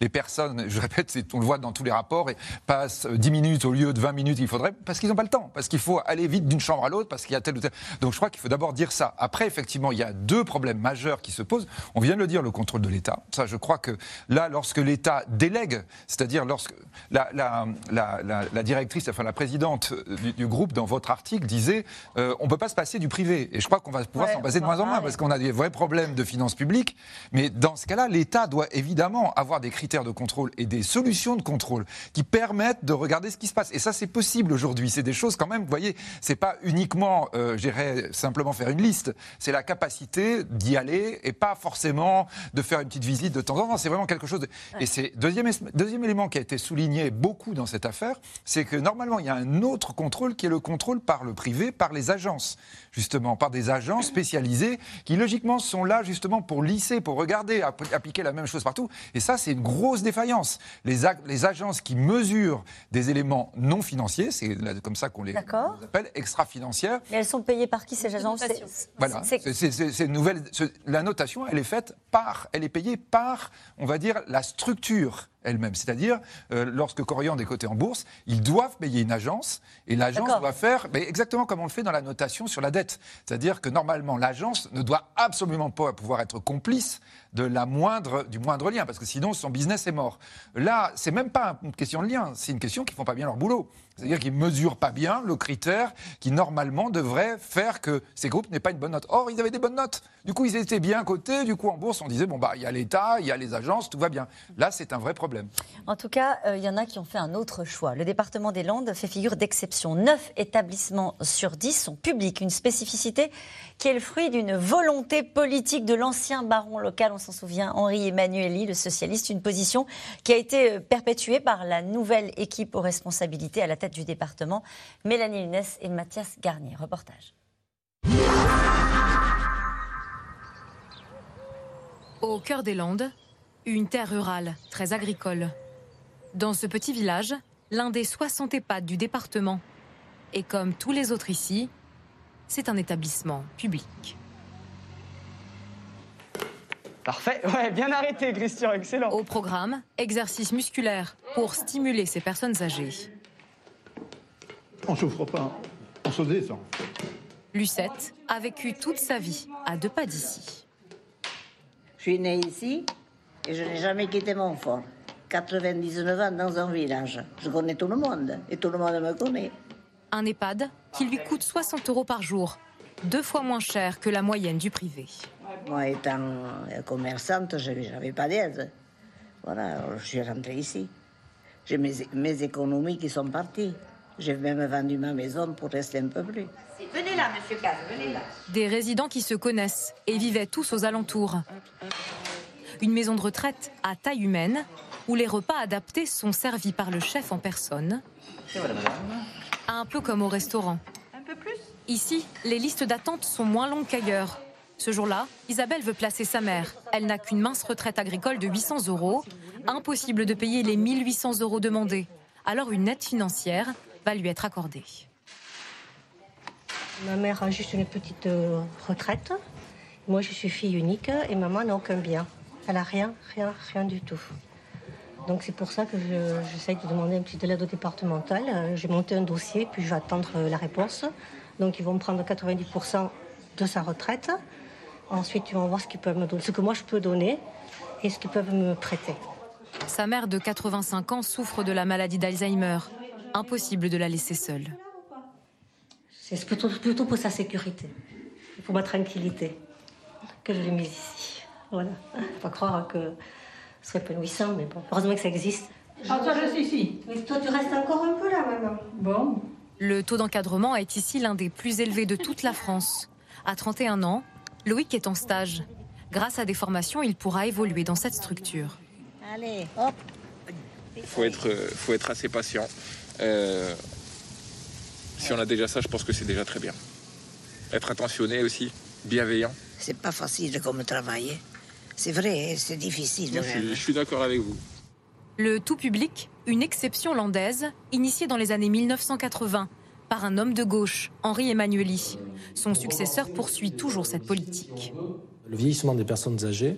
Speaker 5: les, personnes, je répète, on le voit dans tous les rapports, et passent 10 minutes au lieu de 20 minutes, il faudrait, parce qu'ils n'ont pas le temps, parce qu'il faut aller vite d'une chambre à l'autre, parce qu'il y a tel ou tel. Donc je crois qu'il faut d'abord dire ça. Après, effectivement, il y a deux problèmes majeurs qui se posent. On vient de le dire, le contrôle de l'État. Ça, je crois que là, lorsque l'État délègue c'est-à-dire lorsque la, directrice, enfin la présidente du, groupe dans votre article disait euh, on ne peut pas se passer du privé. Et je crois qu'on va pouvoir s'en passer de moins en moins parce qu'on a des vrais problèmes de finances publiques. Mais dans ce cas-là, l'État doit évidemment avoir des critères de contrôle et des solutions de contrôle qui permettent de regarder ce qui se passe. Et ça, c'est possible aujourd'hui. C'est des choses quand même, vous voyez, c'est pas uniquement, euh, j'irais simplement faire une liste. C'est la capacité d'y aller et pas forcément de faire une petite visite de temps en temps. C'est vraiment quelque chose. De... Et c'est deuxième Deuxième, élément qui a été souligné beaucoup dans cette affaire, c'est que normalement, il y a un autre contrôle qui est le contrôle par le privé, par les agences, justement, par des agences spécialisées qui, logiquement, sont là justement pour lisser, pour regarder, appliquer la même chose partout. Et ça, c'est une grosse défaillance. Les, les agences qui mesurent des éléments non financiers, c'est comme ça qu'on les, appelle, extra-financières.
Speaker 1: Mais elles sont payées par qui ces agences?
Speaker 5: Voilà, c'est une nouvelle. La notation, elle est faite par, elle est payée par, on va dire, la structure elle-même. C'est-à-dire, euh, lorsque Coriand est coté en bourse, ils doivent payer une agence et l'agence doit faire mais exactement comme on le fait dans la notation sur la dette. C'est-à-dire que normalement, l'agence ne doit absolument pas pouvoir être complice de la moindre, du moindre lien, parce que sinon son business est mort. Là, c'est même pas une question de lien, c'est une question qu'ils font pas bien leur boulot. C'est-à-dire qu'ils mesurent pas bien le critère qui normalement devrait faire que ces groupes n'aient pas une bonne note. Or, ils avaient des bonnes notes. Du coup, ils étaient bien cotés. Du coup, en bourse, on disait bon bah il y a l'État, il y a les agences, tout va bien. Là, c'est un vrai problème.
Speaker 1: En tout cas, euh, il y en a qui ont fait un autre choix. Le département des Landes fait figure d'exception. Neuf établissements sur dix sont publics. Une spécificité qui est le fruit d'une volonté politique de l'ancien baron local, on s'en souvient, Henri Emmanueli, le socialiste, une position qui a été euh, perpétuée par la nouvelle équipe aux responsabilités à la tête du département, Mélanie Lunes et Mathias Garnier. Reportage.
Speaker 11: Au cœur des Landes, une terre rurale, très agricole. Dans ce petit village, l'un des 60 EHPAD du département. Et comme tous les autres ici, c'est un établissement public.
Speaker 13: Parfait, ouais, bien arrêté Christian, excellent.
Speaker 11: Au programme, exercice musculaire pour stimuler ces personnes âgées.
Speaker 14: On souffre pas, on se détend.
Speaker 11: Lucette a vécu toute sa vie à deux pas d'ici.
Speaker 15: Je suis née ici et je n'ai jamais quitté mon fort. 99 ans dans un village. Je connais tout le monde et tout le monde me connaît.
Speaker 11: Un EHPAD qui lui coûte 60 euros par jour, deux fois moins cher que la moyenne du privé.
Speaker 15: Moi, étant commerçante, je n'avais pas d'aide. Voilà, je suis rentrée ici. J'ai mes, mes économies qui sont parties. J'ai même vendu ma maison pour rester un peu plus.
Speaker 16: Venez là, monsieur Caz, venez là.
Speaker 11: Des résidents qui se connaissent et vivaient tous aux alentours. Une maison de retraite à taille humaine où les repas adaptés sont servis par le chef en personne. Un peu comme au restaurant.
Speaker 16: Un peu plus?
Speaker 11: Ici, les listes d'attente sont moins longues qu'ailleurs. Ce jour-là, Isabelle veut placer sa mère. Elle n'a qu'une mince retraite agricole de 800 euros. Impossible de payer les 1800 euros demandés. Alors une aide financière va lui être accordée.
Speaker 17: Ma mère a juste une petite euh, retraite. Moi, je suis fille unique et maman n'a aucun bien. Elle a rien, rien, rien du tout. Donc c'est pour ça que je- j'essaye de demander un petit de l'aide au départemental. Euh, J'ai monté un dossier, puis je vais attendre euh, la réponse. Donc ils vont me prendre 90% de sa retraite. Ensuite, ils vont voir ce qu'ils peuvent me donner, ce que moi je peux donner et ce qu'ils peuvent me prêter.
Speaker 11: Sa mère de 85 ans souffre de la maladie d'Alzheimer. Impossible de la laisser seule.
Speaker 17: C'est plutôt, plutôt pour sa sécurité, pour ma tranquillité, que je l'ai mise ici. Voilà. Faut pas croire que ce serait épanouissant, mais bon, heureusement que ça existe.
Speaker 16: Ah, toi, reste ici.
Speaker 17: Mais toi, tu restes encore un peu là, maman.
Speaker 16: Bon.
Speaker 11: Le taux d'encadrement est ici l'un des plus élevés de toute la France. À 31 ans, Loïc est en stage. Grâce à des formations, il pourra évoluer dans cette structure.
Speaker 15: Allez, hop.
Speaker 18: Il faut être, faut être assez patient. Euh, si on a déjà ça, je pense que c'est déjà très bien. Être attentionné aussi, bienveillant.
Speaker 15: C'est pas facile comme travail. hein. C'est vrai, hein, c'est difficile.
Speaker 18: Moi, je suis-
Speaker 15: même.
Speaker 18: je suis d'accord avec vous.
Speaker 11: Le tout public, une exception landaise, initiée dans les années 1980 par un homme de gauche, Henri Emmanueli. Son successeur poursuit toujours cette politique.
Speaker 19: Le vieillissement des personnes âgées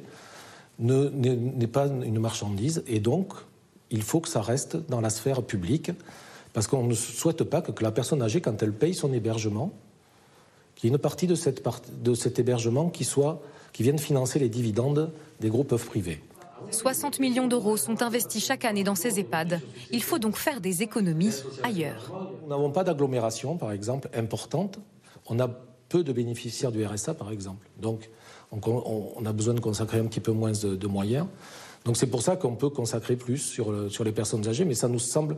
Speaker 19: ne- n'est n'est pas une marchandise et donc il faut que ça reste dans la sphère publique parce qu'on ne souhaite pas que, que la personne âgée, quand elle paye son hébergement, qu'il y ait une partie de, cette part- de cet hébergement qui, soit, qui vienne financer les dividendes des groupes privés.
Speaker 11: 60 millions d'euros sont investis chaque année dans ces EHPAD. Il faut donc faire des économies ailleurs.
Speaker 19: Nous n'avons pas d'agglomération, par exemple, importante. On a peu de bénéficiaires du RSA, par exemple. Donc, on, a besoin de consacrer un petit peu moins de, moyens. Donc, c'est pour ça qu'on peut consacrer plus sur les personnes âgées, mais ça nous semble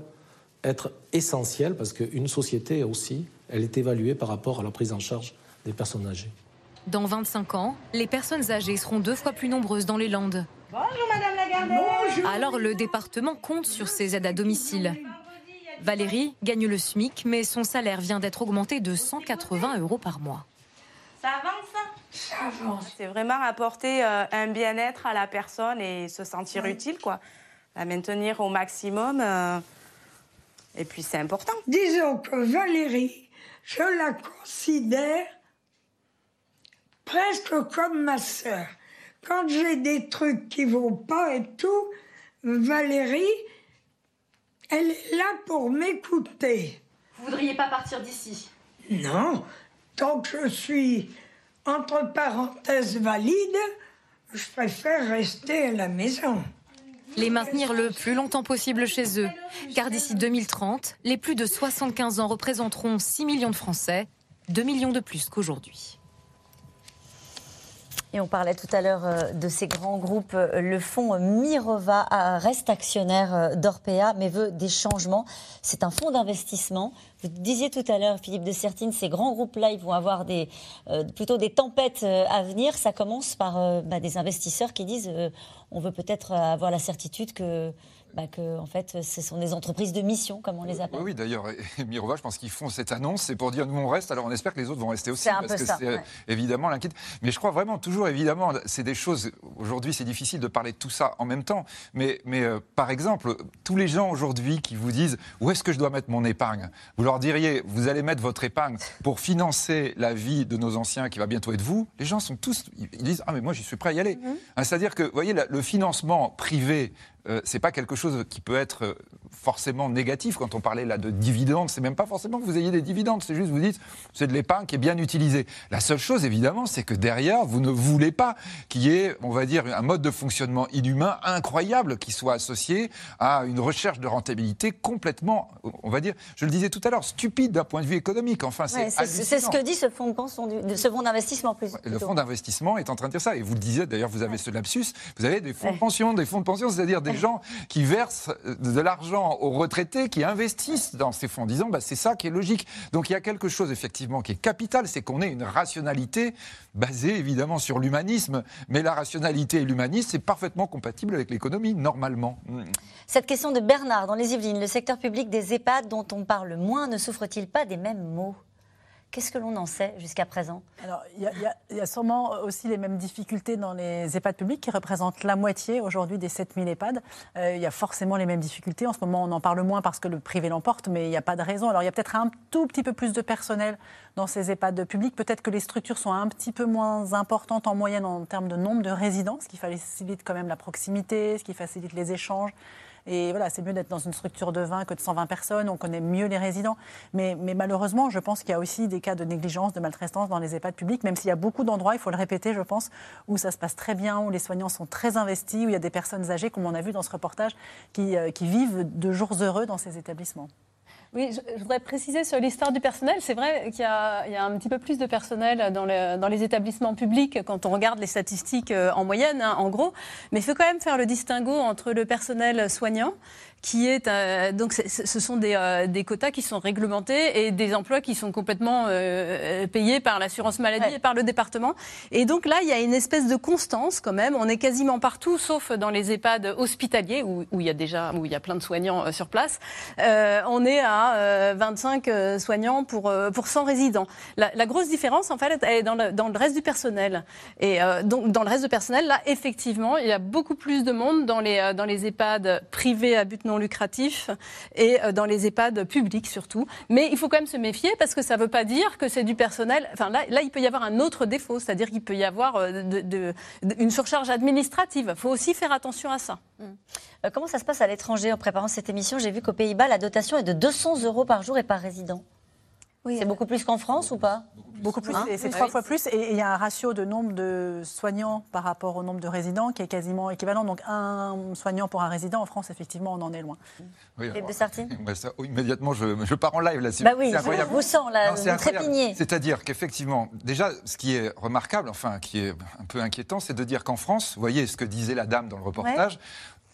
Speaker 19: être essentiel parce qu'une société aussi, elle est évaluée par rapport à la prise en charge des personnes âgées.
Speaker 11: Dans 25 ans, les personnes âgées seront deux fois plus nombreuses dans les Landes.
Speaker 16: Bonjour, madame la Bonjour.
Speaker 11: Alors le département compte sur ces aides à domicile. Valérie gagne le SMIC, mais son salaire vient d'être augmenté de 180 euros par mois.
Speaker 16: Ça avance Ça? Avance.
Speaker 20: C'est vraiment apporter euh, un bien-être à la personne et se sentir utile, quoi. La maintenir au maximum. euh, et puis c'est important.
Speaker 21: Disons que Valérie, je la considère presque comme ma sœur. Quand j'ai des trucs qui vont pas et tout, Valérie, elle est là pour m'écouter.
Speaker 11: Vous voudriez pas partir d'ici?
Speaker 21: Non, tant que je suis entre parenthèses valide, je préfère rester à la maison.
Speaker 11: Les maintenir le plus longtemps possible chez eux, car d'ici 2030, les plus de 75 ans représenteront 6 millions de Français, 2 millions de plus qu'aujourd'hui.
Speaker 1: Et on parlait tout à l'heure euh, de ces grands groupes. Euh, Le fonds Mirova euh, reste actionnaire d'Orpea, mais veut des changements. C'est un fonds d'investissement. Vous disiez tout à l'heure, Philippe de Sertine, ces grands groupes-là, ils vont avoir des, plutôt des tempêtes à venir. Ça commence par bah, des investisseurs qui disent on veut peut-être avoir la certitude que bah, que en fait, ce sont des entreprises de mission, comme on les appelle.
Speaker 5: Oui, oui, d'ailleurs, Mirova, je pense qu'ils font cette annonce, c'est pour dire nous on reste, alors on espère que les autres vont rester aussi,
Speaker 1: C'est un
Speaker 5: parce
Speaker 1: peu
Speaker 5: que
Speaker 1: ça,
Speaker 5: c'est
Speaker 1: ouais.
Speaker 5: évidemment l'inquiétude. Mais je crois vraiment, toujours évidemment, c'est des choses, aujourd'hui c'est difficile de parler de tout ça en même temps, mais, mais euh, par exemple, tous les gens aujourd'hui qui vous disent où est-ce que je dois mettre mon épargne, vous leur diriez, vous allez mettre votre épargne pour financer la vie de nos anciens qui va bientôt être vous, les gens sont tous, ils disent, ah mais moi j'y suis prêt à y aller. Hein, C'est-à-dire que, vous voyez, le financement privé, euh, c'est pas quelque chose qui peut être euh, forcément négatif. Quand on parlait là de dividendes, c'est même pas forcément que vous ayez des dividendes, c'est juste vous dites c'est de l'épargne qui est bien utilisée. La seule chose évidemment, c'est que derrière, vous ne voulez pas qu'il y ait, on va dire, un mode de fonctionnement inhumain incroyable qui soit associé à une recherche de rentabilité complètement, on va dire, je le disais tout à l'heure, stupide d'un point de vue économique. Enfin, c'est
Speaker 1: Ouais, c'est ce que dit ce fonds de pension, du- ce fonds d'investissement plus.
Speaker 5: Le
Speaker 1: plutôt.
Speaker 5: fonds d'investissement est en train de dire ça. Et vous le disiez, d'ailleurs, vous avez ce lapsus. Vous avez des fonds de pension, des fonds de pension, c'est-à-dire des gens qui versent euh, de l'argent aux retraités, qui investissent dans ces fonds, en disant bah, c'est ça qui est logique. Donc il y a quelque chose, effectivement, qui est capital, c'est qu'on ait une rationalité basée, évidemment, sur l'humanisme. Mais la rationalité et l'humanisme, c'est parfaitement compatible avec l'économie, normalement. Mm.
Speaker 1: Cette question de Bernard dans les Yvelines, le secteur public des EHPAD dont on parle moins ne souffre-t-il pas des mêmes maux? Qu'est-ce que l'on en sait jusqu'à présent?
Speaker 3: Alors, il y, a- sûrement aussi les mêmes difficultés dans les EHPAD publics qui représentent la moitié aujourd'hui des 7000 EHPAD. Euh, il y a forcément les mêmes difficultés. En ce moment, on en parle moins parce que le privé l'emporte, mais il n'y a pas de raison. Alors, il y a peut-être un tout petit peu plus de personnel dans ces EHPAD publics. Peut-être que les structures sont un petit peu moins importantes en moyenne en termes de nombre de résidents, ce qui facilite quand même la proximité, ce qui facilite les échanges. Et voilà, c'est mieux d'être dans une structure de 20 que de 120 personnes, on connaît mieux les résidents. Mais, malheureusement, je pense qu'il y a aussi des cas de négligence, de maltraitance dans les EHPAD publics, même s'il y a beaucoup d'endroits, il faut le répéter, je pense, où ça se passe très bien, où les soignants sont très investis, où il y a des personnes âgées, comme on a vu dans ce reportage, qui, euh, qui vivent de jours heureux dans ces établissements.
Speaker 4: Oui, je, je voudrais préciser sur l'histoire du personnel. C'est vrai qu'il y, y a un petit peu plus de personnel dans, dans les établissements publics quand on regarde les statistiques euh, en moyenne, hein, en gros. Mais il faut quand même faire le distinguo entre le personnel soignant, qui est euh, donc c'est- ce sont des, euh, des quotas qui sont réglementés et des emplois qui sont complètement euh, payés par l'assurance maladie et par le département. Et donc là, il y a une espèce de constance quand même. On est quasiment partout, sauf dans les EHPAD hospitaliers où, où il y a déjà où il y a plein de soignants euh, sur place. Euh, on est à euh, 25 euh, soignants pour euh, pour 100 résidents. La, la grosse différence, en fait, elle est dans le, dans le reste du personnel. Et euh, donc dans le reste du personnel, là, effectivement, il y a beaucoup plus de monde dans les euh, dans les EHPAD privés à but non lucratif et euh, dans les EHPAD publics surtout. Mais il faut quand même se méfier parce que ça ne veut pas dire que c'est du personnel. Enfin là, là, il peut y avoir un autre défaut, c'est-à-dire qu'il peut y avoir euh, une surcharge administrative. Il faut aussi faire attention à ça.
Speaker 1: Euh, Comment ça se passe à l'étranger En préparant cette émission, j'ai vu qu'aux Pays-Bas, la dotation est de 200 euros par jour et par résident. C'est beaucoup plus qu'en France ou pas
Speaker 3: Beaucoup plus,
Speaker 1: Hein
Speaker 3: et c'est
Speaker 1: Ah
Speaker 3: trois
Speaker 1: oui.
Speaker 3: fois plus. Et il y a un ratio de nombre de soignants par rapport au nombre de résidents qui est quasiment équivalent. Donc un soignant pour un résident en France, effectivement, on en est loin.
Speaker 5: Oui,
Speaker 1: Philippe
Speaker 5: alors,
Speaker 1: de
Speaker 5: ça, oh, immédiatement, je, je pars en live là-dessus.
Speaker 1: Bah oui,
Speaker 5: C'est incroyable.
Speaker 1: je vous sens, là,
Speaker 5: Non,
Speaker 1: vous.
Speaker 5: C'est-à-dire qu'effectivement, déjà, ce qui est remarquable, enfin, qui est un peu inquiétant, c'est de dire qu'en France, vous voyez ce que disait la dame dans le reportage,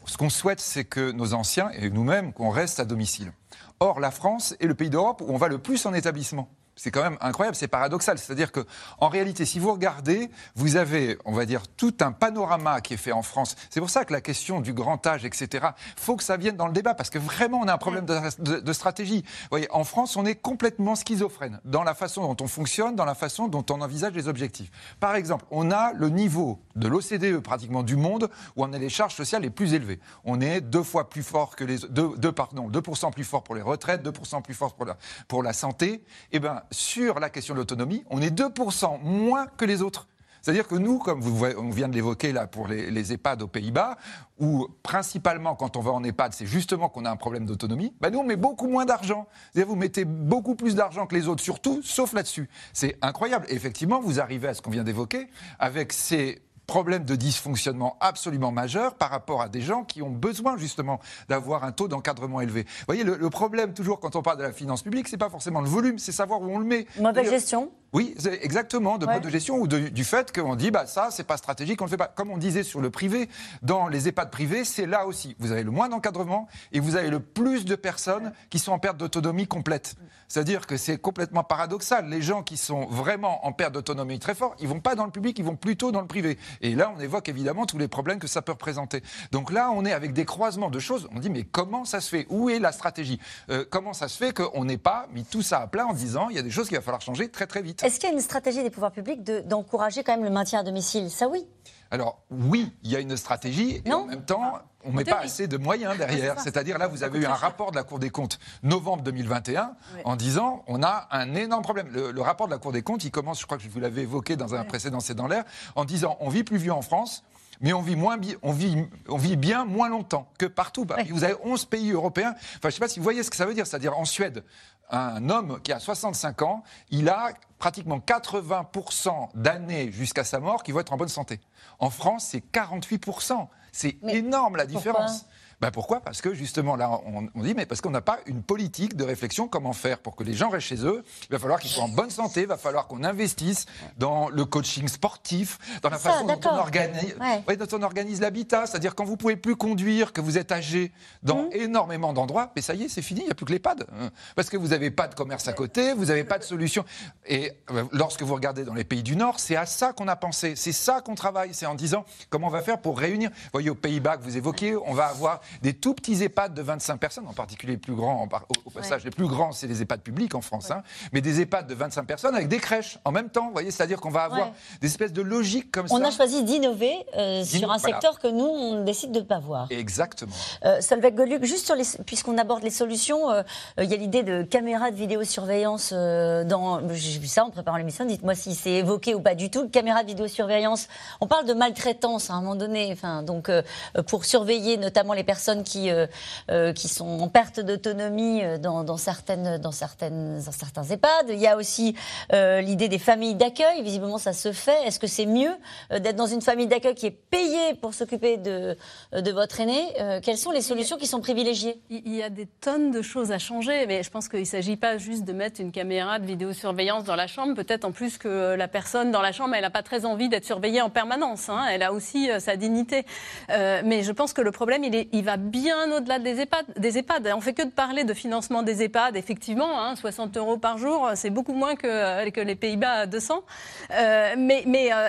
Speaker 5: ce qu'on souhaite, c'est que nos anciens et nous-mêmes, qu'on reste à domicile. Or, la France est le pays d'Europe où on va le plus en établissement. C'est quand même incroyable, c'est paradoxal. C'est-à-dire que, en réalité, si vous regardez, vous avez, on va dire, tout un panorama qui est fait en France. C'est pour ça que la question du grand âge, etc., faut que ça vienne dans le débat parce que vraiment, on a un problème de, de- de stratégie. Vous voyez, en France, on est complètement schizophrène dans la façon dont on fonctionne, dans la façon dont on envisage les objectifs. Par exemple, on a le niveau de l'OCDE pratiquement du monde où on a les charges sociales les plus élevées. On est deux fois plus fort que les deux, deux, pardon, 2% plus fort pour les retraites, 2% plus fort pour la, pour la santé. Et ben sur la question de l'autonomie, on est 2% moins que les autres. C'est-à-dire que nous, comme on vient de l'évoquer là pour les, les EHPAD aux Pays-Bas, où principalement quand on va en EHPAD, c'est justement qu'on a un problème d'autonomie, bah nous on met beaucoup moins d'argent. C'est-à-dire vous mettez beaucoup plus d'argent que les autres, surtout, sauf là-dessus. C'est incroyable. Et effectivement, vous arrivez à ce qu'on vient d'évoquer avec ces problèmes de dysfonctionnement absolument majeurs par rapport à des gens qui ont besoin justement d'avoir un taux d'encadrement élevé. Vous voyez, le, le problème toujours quand on parle de la finance publique, c'est pas forcément le volume, c'est savoir où on le met.
Speaker 1: Mauvaise gestion
Speaker 5: Oui, exactement, de
Speaker 1: Ouais.
Speaker 5: mode de gestion ou de- du fait qu'on dit, bah, ça, c'est pas stratégique, on le fait pas. Comme on disait sur le privé, dans les EHPAD privés, c'est là aussi. Vous avez le moins d'encadrement et vous avez le plus de personnes qui sont en perte d'autonomie complète. C'est-à-dire que c'est complètement paradoxal. Les gens qui sont vraiment en perte d'autonomie très fort, ils vont pas dans le public, ils vont plutôt dans le privé. Et là, on évoque évidemment tous les problèmes que ça peut représenter. Donc là, on est avec des croisements de choses. On dit, mais comment ça se fait? Où est la stratégie? Euh, Comment ça se fait qu'on n'ait pas mis tout ça à plat en disant, il y a des choses qu'il va falloir changer très très vite?
Speaker 1: Est-ce qu'il y a une stratégie des pouvoirs publics de- d'encourager quand même le maintien à domicile? Ça oui.
Speaker 5: Alors oui, il y a une stratégie, et en même temps, on ne met pas assez de moyens derrière.
Speaker 1: ça.
Speaker 5: C'est-à-dire là, vous avez eu un rapport de la Cour des comptes novembre 2021 en disant on a un énorme problème. Le, le rapport de la Cour des comptes, il commence, je crois que je vous l'avais évoqué dans un précédent C'est dans l'air, en disant on vit plus vieux en France. Mais on vit, moins bi- on, vit, on vit bien moins longtemps que partout. Bah, Vous avez 11 pays européens. Enfin, je ne sais pas si vous voyez ce que ça veut dire. C'est-à-dire en Suède, un homme qui a 65 ans, il a pratiquement 80% d'années jusqu'à sa mort qui vont être en bonne santé. En France, c'est 48%. C'est énorme la différence. Ben pourquoi? Parce que justement, là, on, on dit, mais parce qu'on n'a pas une politique de réflexion comment faire pour que les gens restent chez eux? Il va falloir qu'ils soient en bonne santé, il va falloir qu'on investisse dans le coaching sportif, dans la
Speaker 1: Ça,
Speaker 5: façon dont on,
Speaker 1: d'accord.
Speaker 5: organise,
Speaker 1: Ouais.
Speaker 5: ouais, dont on organise l'habitat. C'est-à-dire quand vous pouvez plus conduire, que vous êtes âgé dans
Speaker 1: Mmh.
Speaker 5: énormément d'endroits, mais ça y est, c'est fini, il n'y a plus que l'EHPAD. hein. Parce que vous n'avez pas de commerce à côté, vous n'avez pas de solution. Et euh, lorsque vous regardez dans les pays du Nord, c'est à ça qu'on a pensé, c'est ça qu'on travaille, c'est en disant comment on va faire pour réunir? Vous voyez, aux Pays-Bas que vous évoquez, on va avoir des tout petits EHPAD de 25 personnes, en particulier les plus grands, en par- au, passage, les plus grands, c'est les EHPAD publics en France, hein, mais des EHPAD de 25 personnes avec des crèches en même temps, vous voyez, c'est-à-dire qu'on va avoir
Speaker 1: Ouais.
Speaker 5: des espèces de logiques comme
Speaker 1: On
Speaker 5: ça.
Speaker 1: a choisi d'innover euh, sur un
Speaker 5: voilà.
Speaker 1: secteur que nous, on décide de ne pas voir.
Speaker 5: Exactement.
Speaker 1: Euh, Solveig Goluc, juste sur les, puisqu'on aborde les solutions, euh, euh, il y a l'idée de caméras de vidéosurveillance euh, dans. J'ai vu ça en préparant l'émission. Dites-moi si c'est évoqué ou pas du tout. Caméras de vidéosurveillance. On parle de maltraitance à un moment donné. Enfin, donc euh, pour surveiller notamment les personnes qui euh, euh, qui sont en perte d'autonomie euh, dans, dans certaines dans certaines dans certains EHPAD. Il y a aussi euh, l'idée des familles d'accueil. Visiblement, ça se fait. Est-ce que c'est mieux euh, d'être dans une famille d'accueil qui est payée pour s'occuper de de votre aîné Euh, Quelles sont les solutions qui sont privilégiées?
Speaker 4: Il y a des tonnes de choses à changer, mais je pense qu'il ne s'agit pas juste de mettre une caméra de vidéosurveillance dans la chambre. Peut-être en plus que la personne dans la chambre, elle n'a pas très envie d'être surveillée en permanence. hein. Elle a aussi sa dignité. Euh, mais je pense que le problème, il, est- il va bien au-delà des EHPAD, des EHPAD. On fait que de parler de financement des EHPAD. Effectivement, hein, 60 euros par jour, c'est beaucoup moins que, euh, les Pays-Bas à 200. Euh, mais euh,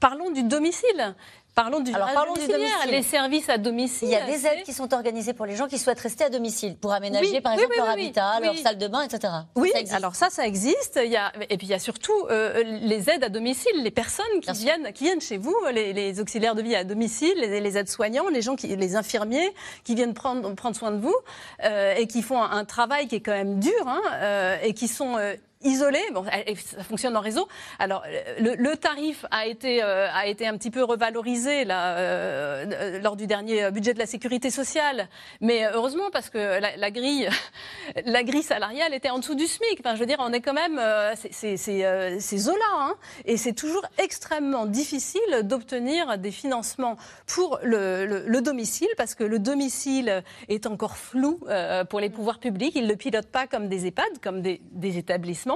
Speaker 4: parlons du domicile. Parlons du,
Speaker 1: Alors, parlons du domicile.
Speaker 4: Les services à domicile.
Speaker 1: Il y a des aides qui sont organisées pour les gens qui souhaitent rester à domicile, pour aménager
Speaker 4: Oui,
Speaker 1: par exemple
Speaker 4: oui,
Speaker 1: leur habitat, leur salle de bain, etc.
Speaker 4: Oui,
Speaker 1: Ça
Speaker 4: alors ça, ça existe. Il y a, et puis il y a surtout euh, les aides à domicile, les personnes qui viennent, qui viennent chez vous, les, les auxiliaires de vie à domicile, les, les aides-soignants, les gens, qui, les infirmiers qui viennent prendre, prendre soin de vous euh, et qui font un, un travail qui est quand même dur hein, euh, et qui sont isolés. Bon, ça fonctionne en réseau. Alors, le, tarif a été, euh, a été un petit peu revalorisé euh, lors du dernier budget de la sécurité sociale. Mais euh, heureusement, parce que la, grille, la grille salariale était en dessous du SMIC. Enfin, je veux dire, on est quand même. euh, c'est- Zola. Hein, et c'est toujours extrêmement difficile d'obtenir des financements pour le, le- le domicile, parce que le domicile est encore flou pour les pouvoirs publics. Ils ne le pilotent pas comme des EHPAD, comme des établissements.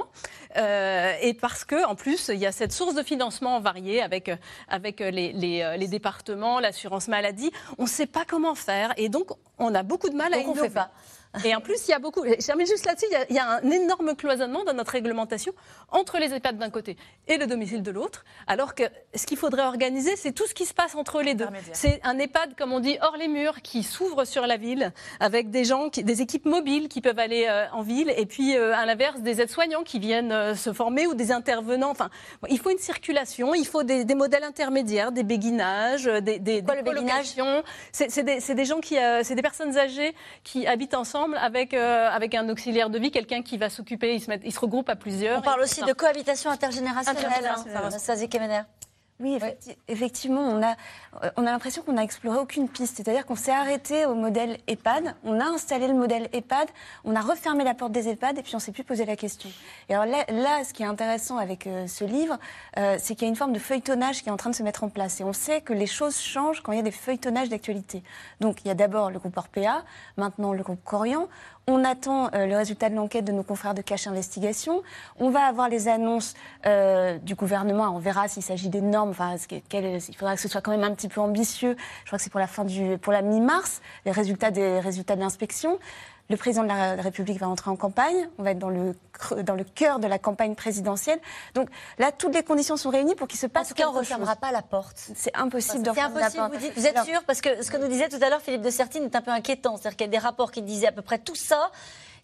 Speaker 4: Euh, et parce que, en plus, il y a cette source de financement variée avec, euh, avec euh, les, les, les départements, l'assurance maladie. On ne sait pas comment faire. Et donc, on a beaucoup de mal à
Speaker 1: Donc, on
Speaker 4: innover.
Speaker 1: fait pas.
Speaker 4: Et en plus, il y a beaucoup. Je termine juste là-dessus. il y a- Il y, a un énorme cloisonnement dans notre réglementation entre les EHPAD d'un côté et le domicile de l'autre. Alors que ce qu'il faudrait organiser, c'est tout ce qui se passe entre les deux. C'est un EHPAD, comme on dit, hors les murs, qui s'ouvre sur la ville, avec des gens, qui- des équipes mobiles qui peuvent aller euh, en ville, et puis euh, à l'inverse, des aides-soignants qui viennent euh, se former ou des intervenants. Enfin, il faut une circulation, il faut des, des modèles intermédiaires, des béguinages, des, des,
Speaker 1: Quoi,
Speaker 4: des
Speaker 1: le béguinage?
Speaker 4: colocations. C'est des, gens qui, c'est des personnes âgées qui habitent ensemble avec euh, avec un auxiliaire de vie, quelqu'un qui va s'occuper. Ils se mettent, ils se regroupent à plusieurs.
Speaker 1: On parle aussi de cohabitation intergénérationnelle.
Speaker 4: Intergénérationnelle.
Speaker 1: Hein, Anastasie Kemener.
Speaker 2: Oui, effecti- effectivement, on a, euh, on a l'impression qu'on n'a exploré aucune piste. C'est-à-dire qu'on s'est arrêté au modèle EHPAD, on a installé le modèle EHPAD, on a refermé la porte des EHPAD et puis on s'est plus posé la question. Et alors là, là, ce qui est intéressant avec euh, ce livre, euh, c'est qu'il y a une forme de feuilletonnage qui est en train de se mettre en place. Et on sait que les choses changent quand il y a des feuilletonnages d'actualité. Donc il y a d'abord le groupe Orpea, maintenant le groupe Corian. On attend euh, le résultat de l'enquête de nos confrères de Cache Investigation. On va avoir les annonces euh, du gouvernement. On verra s'il s'agit des normes. Enfin, il faudra que ce soit quand même un petit peu ambitieux. Je crois que c'est pour la fin du, pour la mi-mars, les résultats des résultats de l'inspection. Le président de la République va entrer en campagne. On va être dans le, creux- dans le cœur de la campagne présidentielle. Donc là, toutes les conditions sont réunies pour qu'il se passe
Speaker 1: En tout cas, on ne refermera pas la porte.
Speaker 2: C'est impossible de refermer la porte.
Speaker 1: vous, dites. Vous êtes
Speaker 2: Alors,
Speaker 1: sûr? Parce que ce que nous disait tout à l'heure Philippe de Sertine est un peu inquiétant. C'est-à-dire qu'il y a des rapports qui disaient à peu près tout ça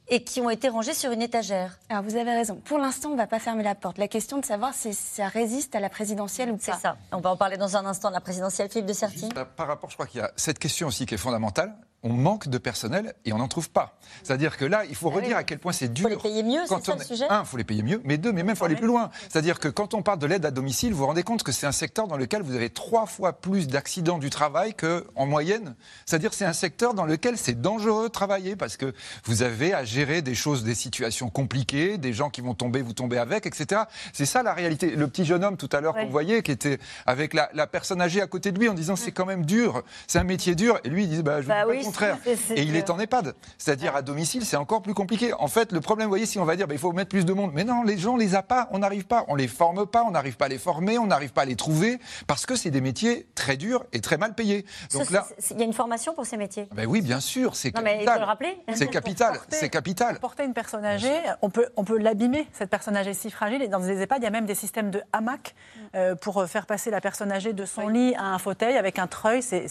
Speaker 1: et qui ont été rangés sur une étagère.
Speaker 2: Alors vous avez raison. Pour l'instant, on ne va pas fermer la porte. La question de savoir si ça résiste à la présidentielle ou pas.
Speaker 1: C'est ça. On va en parler dans un instant de la présidentielle. Philippe de Sertine.
Speaker 5: Par- Par rapport, je crois qu'il y a cette question aussi qui est fondamentale. On manque de personnel et on n'en trouve pas. C'est-à-dire que là, il faut
Speaker 1: Ah
Speaker 5: redire
Speaker 1: oui.
Speaker 5: à quel point c'est dur.
Speaker 1: les payer mieux, c'est ça
Speaker 5: on-
Speaker 1: le sujet
Speaker 5: Un, il faut les payer mieux, mais deux, mais même il faut aller plus loin. C'est-à-dire que quand on parle de l'aide à domicile, vous vous rendez compte que c'est un secteur dans lequel vous avez trois fois plus d'accidents du travail qu'en moyenne. C'est-à-dire que c'est un secteur dans lequel c'est dangereux de travailler parce que vous avez à gérer des choses, des situations compliquées, des gens qui vont tomber, vous tomber avec, etc. C'est ça la réalité. Le petit jeune homme tout à l'heure qu'on voyait, qui était avec la, la personne âgée à côté de lui en disant c'est quand même dur, c'est un métier dur, et lui il dit bah, je
Speaker 1: Bah oui,
Speaker 5: contraire. Et il est en EHPAD. C'est-à-dire à domicile, c'est encore plus compliqué. En fait, le problème, vous voyez, si on va dire bah, il faut mettre plus de monde, mais non, les gens, on les a pas, on n'arrive pas, on les forme pas, on n'arrive pas à les former, on n'arrive pas à les trouver, parce que c'est des métiers très durs et très mal payés. Donc
Speaker 1: Ce-
Speaker 5: là,
Speaker 1: Il y a une formation pour ces métiers.
Speaker 5: ben oui, bien sûr, c'est
Speaker 1: Non, mais il
Speaker 5: capital.
Speaker 1: faut le rappeler.
Speaker 5: C'est capital, c'est capital.
Speaker 3: Porter une personne âgée, on peut, on peut l'abîmer, cette personne âgée si fragile. Et dans des EHPAD, il y a même des systèmes de hamac euh, pour euh, faire passer la personne âgée de son lit à un fauteuil avec un treuil. C'est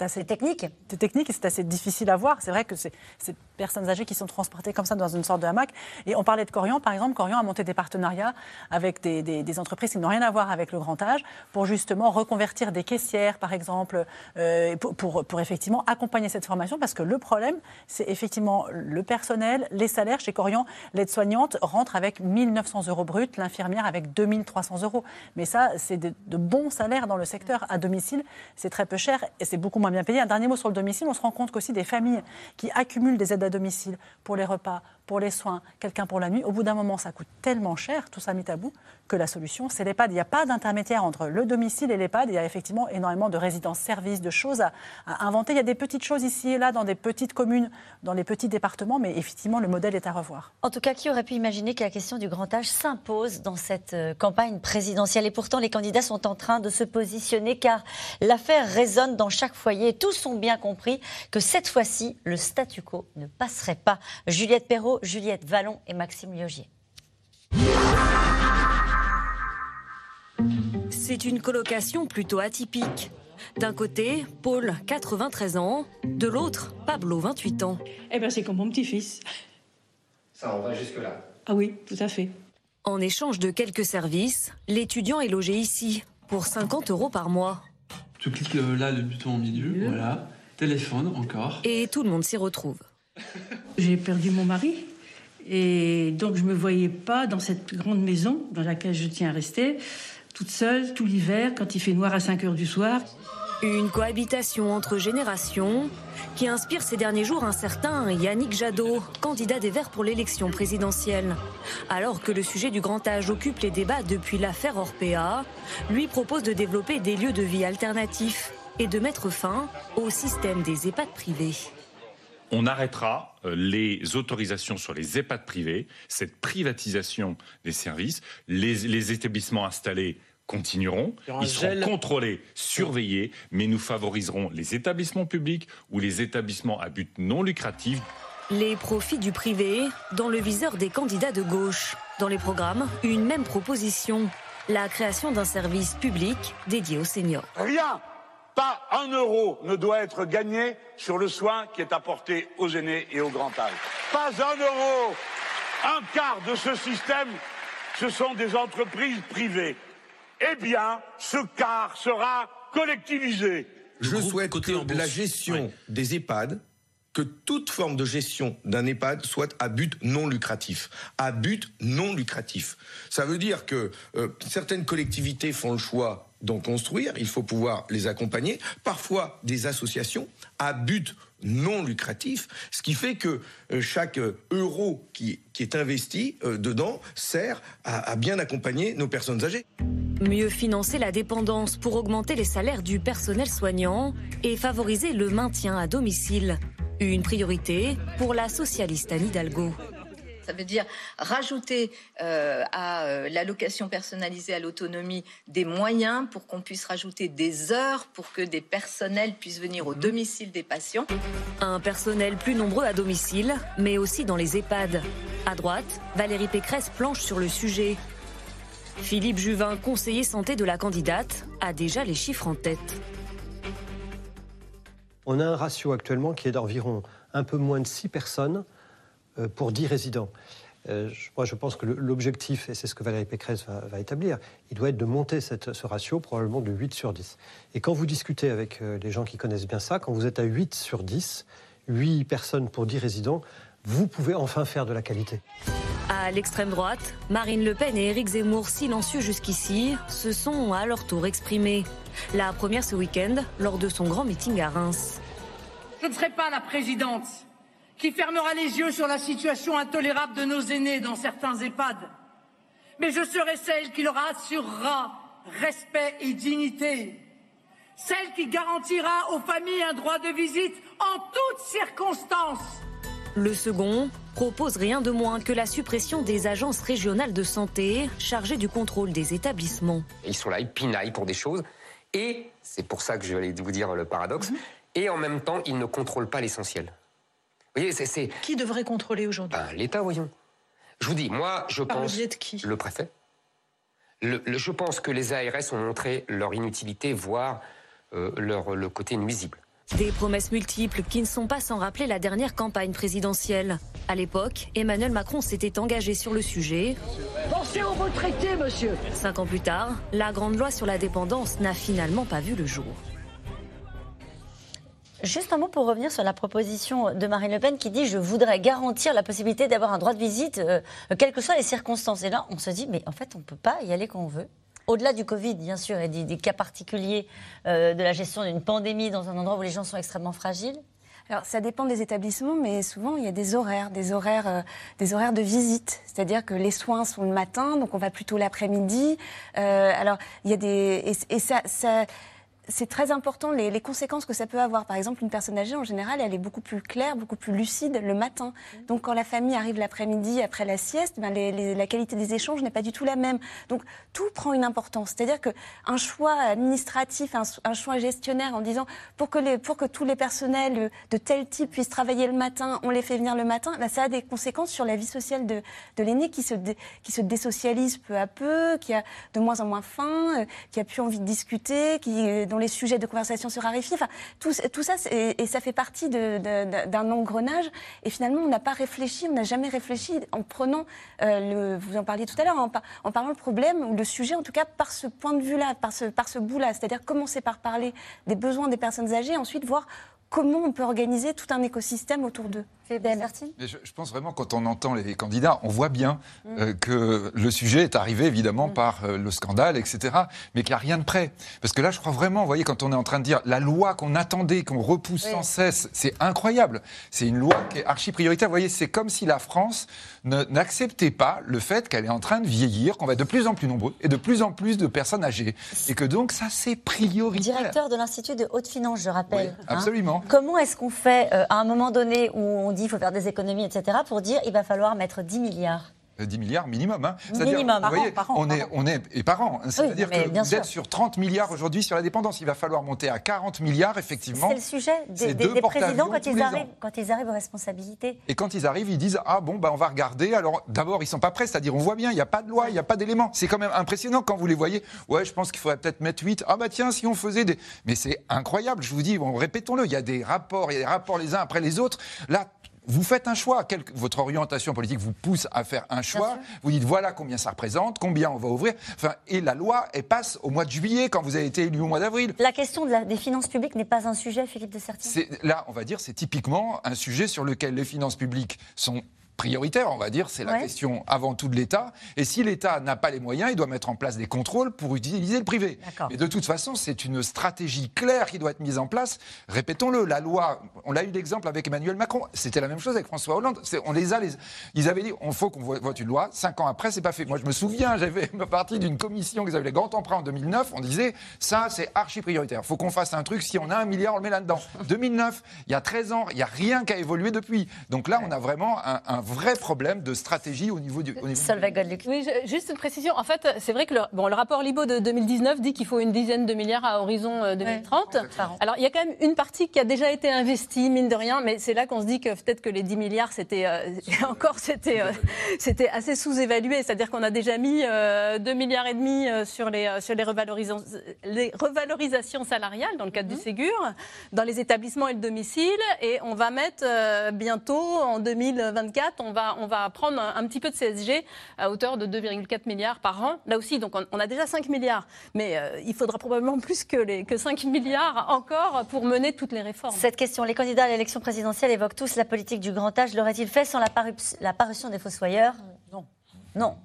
Speaker 3: assez
Speaker 1: technique.
Speaker 3: C'est technique c'est assez difficile à voir. C'est vrai que c'est ces personnes âgées qui sont transportées comme ça dans une sorte de hamac. Et on parlait de Corian, par exemple. Corian a monté des partenariats avec des, entreprises qui n'ont rien à voir avec le grand âge pour justement reconvertir des caissières, par exemple, euh, pour, pour- pour effectivement accompagner cette formation. Parce que le problème, c'est effectivement le personnel, les salaires. Chez Corian, l'aide-soignante rentre avec 1900 euros bruts, l'infirmière avec 2300 euros. Mais ça, c'est de, de bons salaires dans le secteur à domicile. C'est très peu cher et c'est beaucoup moins bien payé. Un dernier mot sur le domicile, on se rend compte qu'aussi des familles qui accumulent des aides à domicile pour les repas, pour les soins, quelqu'un pour la nuit, au bout d'un moment, ça coûte tellement cher, tout ça mis à bout, que la solution, c'est l'EHPAD. Il n'y a pas d'intermédiaire entre le domicile et l'EHPAD. Il y a effectivement énormément de résidences-services, de choses à, à inventer. Il y a des petites choses ici et là dans des petites communes, dans les petits départements, mais effectivement, le modèle est à revoir.
Speaker 1: En tout cas, qui aurait pu imaginer que la question du grand âge s'impose dans cette euh, campagne présidentielle? Et pourtant, les candidats sont en train de se positionner car l'affaire résonne dans chaque foyer. Tous ont bien compris que cette fois-ci, le statu quo ne passerait pas. Juliette Perrault, Juliette Vallon et Maxime Liogier.
Speaker 22: C'est une colocation plutôt atypique. D'un côté, Paul, 93 ans, de l'autre, Pablo, 28 ans.
Speaker 23: Eh bien, c'est comme mon petit-fils.
Speaker 24: Ça, on va jusque-là.
Speaker 23: Ah oui, tout à fait.
Speaker 22: En échange de quelques services, l'étudiant est logé ici pour 50 euros par mois.
Speaker 10: Tu cliques euh, là le bouton au milieu, voilà. Téléphone encore.
Speaker 22: Et tout le monde s'y retrouve.
Speaker 23: J'ai perdu mon mari. Et donc, je ne me voyais pas dans cette grande maison dans laquelle je tiens à rester, toute seule, tout l'hiver, quand il fait noir à 5 heures du soir.
Speaker 22: Une cohabitation entre générations qui inspire ces derniers jours un certain Yannick Jadot, candidat des Verts pour l'élection présidentielle. Alors que le sujet du grand âge occupe les débats depuis l'affaire Orpea, lui propose de développer des lieux de vie alternatifs et de mettre fin au système des EHPAD privés.
Speaker 25: On arrêtera euh, les autorisations sur les EHPAD privés, cette privatisation des services. Les, les établissements installés continueront, ils seront
Speaker 24: gel.
Speaker 25: contrôlés, surveillés, mais nous favoriserons les établissements publics ou les établissements à but non lucratif.
Speaker 22: Les profits du privé dans le viseur des candidats de gauche. Dans les programmes, une même proposition, la création d'un service public dédié aux seniors.
Speaker 26: Rien, pas un euro ne doit être gagné sur le soin qui est apporté aux aînés et au grand âge. Pas un euro. Un quart de ce système, ce sont des entreprises privées. Eh bien, ce quart sera collectivisé.
Speaker 27: Je souhaite que la gestion des EHPAD, que toute forme de gestion d'un EHPAD soit à but non lucratif. À but non lucratif. Ça veut dire que euh, certaines collectivités font le choix d'en construire, il faut pouvoir les accompagner. Parfois, des associations à but non lucratif, ce qui fait que euh, chaque euh, euro qui, est investi euh, dedans sert à- à bien accompagner nos personnes âgées.
Speaker 22: Mieux financer la dépendance pour augmenter les salaires du personnel soignant et favoriser le maintien à domicile. Une priorité pour la socialiste Anne Hidalgo.
Speaker 28: Ça veut dire rajouter euh, à euh, l'allocation personnalisée à l'autonomie des moyens pour qu'on puisse rajouter des heures pour que des personnels puissent venir au domicile des patients.
Speaker 22: Un personnel plus nombreux à domicile, mais aussi dans les EHPAD. À droite, Valérie Pécresse planche sur le sujet. Philippe Juvin, conseiller santé de la candidate, a déjà les chiffres en tête.
Speaker 29: On a un ratio actuellement qui est d'environ un peu moins de 6 personnes pour 10 résidents. Euh, moi, je pense que l'objectif, et c'est ce que Valérie Pécresse va, établir, il doit être de monter cette, ce ratio probablement de 8 sur 10. Et quand vous discutez avec euh, les gens qui connaissent bien ça, quand vous êtes à 8 sur 10, 8 personnes pour 10 résidents, vous pouvez enfin faire de la qualité.
Speaker 22: À l'extrême droite, Marine Le Pen et Éric Zemmour, silencieux jusqu'ici, se sont à leur tour exprimés. La première ce week-end, lors de son grand meeting à Reims.
Speaker 23: Je ne serai pas la présidente qui fermera les yeux sur la situation intolérable de nos aînés dans certains EHPAD. Mais je serai celle qui leur assurera respect et dignité. Celle qui garantira aux familles un droit de visite en toutes circonstances.
Speaker 22: Le second propose rien de moins que la suppression des agences régionales de santé chargées du contrôle des établissements.
Speaker 24: Ils sont là, ils pinaillent pour des choses. Et c'est pour ça que je vais vous dire le paradoxe. Mhm. Et en même temps, ils ne contrôlent pas l'essentiel.
Speaker 3: Qui devrait contrôler aujourd'hui?
Speaker 24: Ben, L'État, voyons. Je vous dis, moi, je
Speaker 3: Par
Speaker 24: pense.
Speaker 3: Le, de qui?
Speaker 24: le préfet. je pense que les ARS ont montré leur inutilité, voire euh, leur, le côté nuisible.
Speaker 22: Des promesses multiples qui ne sont pas sans rappeler la dernière campagne présidentielle. À l'époque, Emmanuel Macron s'était engagé sur le sujet.
Speaker 3: Pensez aux retraités, monsieur
Speaker 22: Cinq ans plus tard, la grande loi sur la dépendance n'a finalement pas vu le jour.
Speaker 1: Juste un mot pour revenir sur la proposition de Marine Le Pen qui dit je voudrais garantir la possibilité d'avoir un droit de visite, euh, quelles que soient les circonstances. Et là, on se dit mais en fait, on ne peut pas y aller quand on veut. Au-delà du Covid, bien sûr, et des, cas particuliers euh, de la gestion d'une pandémie dans un endroit où les gens sont extrêmement fragiles.
Speaker 2: Alors, ça dépend des établissements, mais souvent, il y a des horaires, des horaires, euh, des horaires de visite. C'est-à-dire que les soins sont le matin, donc on va plutôt l'après-midi. alors, il y a des... Et, ça, ça c'est très important les, conséquences que ça peut avoir. Par exemple, une personne âgée, en général, elle est beaucoup plus claire, beaucoup plus lucide le matin. Mmh. Donc, quand la famille arrive l'après-midi, après la sieste, ben, la qualité des échanges n'est pas du tout la même. Donc, tout prend une importance. C'est-à-dire qu'un choix administratif, un, choix gestionnaire en disant pour que, les, pour que tous les personnels de tel type puissent travailler le matin, on les fait venir le matin, ben, ça a des conséquences sur la vie sociale de, de l'aîné qui se, qui se désocialise peu à peu, qui a de moins en moins faim, euh, qui a plus envie de discuter, qui euh, les sujets de conversation se raréfient. Tout, ça, et, ça fait partie d'un engrenage. Et finalement, on n'a pas réfléchi, on n'a jamais réfléchi en prenant, euh, le, vous en parliez tout à l'heure, en, en, parlant le problème ou le sujet, en tout cas par ce point de vue-là, par ce, par ce bout-là. C'est-à-dire commencer par parler des besoins des personnes âgées, ensuite voir comment on peut organiser tout un écosystème autour d'eux.
Speaker 5: Je, je, pense vraiment, quand on entend les candidats, on voit bien mm. euh, que le sujet est arrivé évidemment mm. par euh, le scandale, etc., mais qu'il n'y a rien de prêt. Parce que là, je crois vraiment, vous voyez, quand on est en train de dire la loi qu'on attendait, qu'on repousse sans cesse, c'est incroyable. C'est une loi qui est archi prioritaire. Vous voyez, c'est comme si la France n'acceptait pas le fait qu'elle est en train de vieillir, qu'on va être de plus en plus nombreux et de plus en plus de personnes âgées. Et que donc, ça, c'est prioritaire.
Speaker 1: Directeur de l'Institut de haute finance, je rappelle.
Speaker 5: Oui, absolument.
Speaker 1: Hein. Comment est-ce qu'on fait euh, à un moment donné où on dit qu'il faut faire des économies, etc., pour dire il va falloir mettre 10 milliards?
Speaker 5: 10 euh, milliards minimum. Hein.
Speaker 1: Minimum,
Speaker 5: vous voyez,
Speaker 1: par an,
Speaker 5: on, est, on est, et par an. Hein. C'est-à-dire que vous êtes sur 30 milliards aujourd'hui sur la dépendance. Il va falloir monter à 40 milliards, effectivement.
Speaker 1: C'est le sujet des, des, présidents quand ils, arrivent, quand ils arrivent aux responsabilités.
Speaker 5: Et quand ils arrivent, ils disent Ah bon, bah, on va regarder. Alors d'abord, ils sont pas prêts, c'est-à-dire on voit bien, il n'y a pas de loi, il n'y a pas d'éléments. C'est quand même impressionnant quand vous les voyez. Ouais, je pense qu'il faudrait peut-être mettre 8. Ah bah tiens, si on faisait des. Mais c'est incroyable, je vous dis, bon, répétons-le, il y a des rapports, il y a des rapports les uns après les autres. Là, vous faites un choix. votre orientation politique vous pousse à faire un choix. Vous dites voilà combien ça représente, combien on va ouvrir. Enfin, et la loi, elle passe au mois de juillet quand vous avez été élu au mois d'avril.
Speaker 1: La question des finances publiques n'est pas un sujet, Philippe de Sertine
Speaker 5: Là, on va dire, c'est typiquement un sujet sur lequel les finances publiques sont prioritaire, on va dire, c'est la
Speaker 1: Ouais.
Speaker 5: question avant tout de l'État. Et si l'État n'a pas les moyens, il doit mettre en place des contrôles pour utiliser le privé. Mais de toute façon, c'est une stratégie claire qui doit être mise en place. Répétons-le, la loi, on l'a eu l'exemple avec Emmanuel Macron, c'était la même chose avec François Hollande. On les a, les, ils avaient dit, on faut qu'on vo- vote une loi. Cinq ans après, c'est pas fait. Moi, je me souviens, j'avais partie d'une commission qui avait les grands emprunts en 2009. On disait, ça, c'est archi prioritaire. Faut qu'on fasse un truc. Si on a un milliard, on le met là-dedans. 2009, il y a 13 ans, il y a rien qui a évolué depuis. Donc là, on a vraiment un, un vrai problème de stratégie au niveau du. Au niveau.
Speaker 4: Oui, je- juste une précision. En fait, c'est vrai que le, bon, le rapport Libo de 2019 dit qu'il faut une dizaine de milliards à horizon euh, 2030. Alors, il y a quand même une partie qui a déjà été investie, mine de rien, mais c'est là qu'on se dit que peut-être que les 10 milliards, c'était euh, encore c'était euh, c'était assez sous-évalué. C'est-à-dire qu'on a déjà mis euh, 2 milliards et demi euh, sur les euh, sur les, revalorisations, les revalorisations salariales dans le cadre du Ségur, dans les établissements et le domicile, et on va mettre euh, bientôt en 2024, on va on va prendre un, un petit peu de CSG à hauteur de 2,4 milliards par an. Là aussi, donc on, on a déjà 5 milliards, mais euh, il faudra probablement plus que les que 5 milliards encore pour mener toutes les réformes.
Speaker 1: Cette question, les candidats à l'élection présidentielle évoquent tous la politique du grand âge. L'aurait-il fait sans la, paru- la parution des Fossoyeurs?
Speaker 3: Non.
Speaker 1: Non.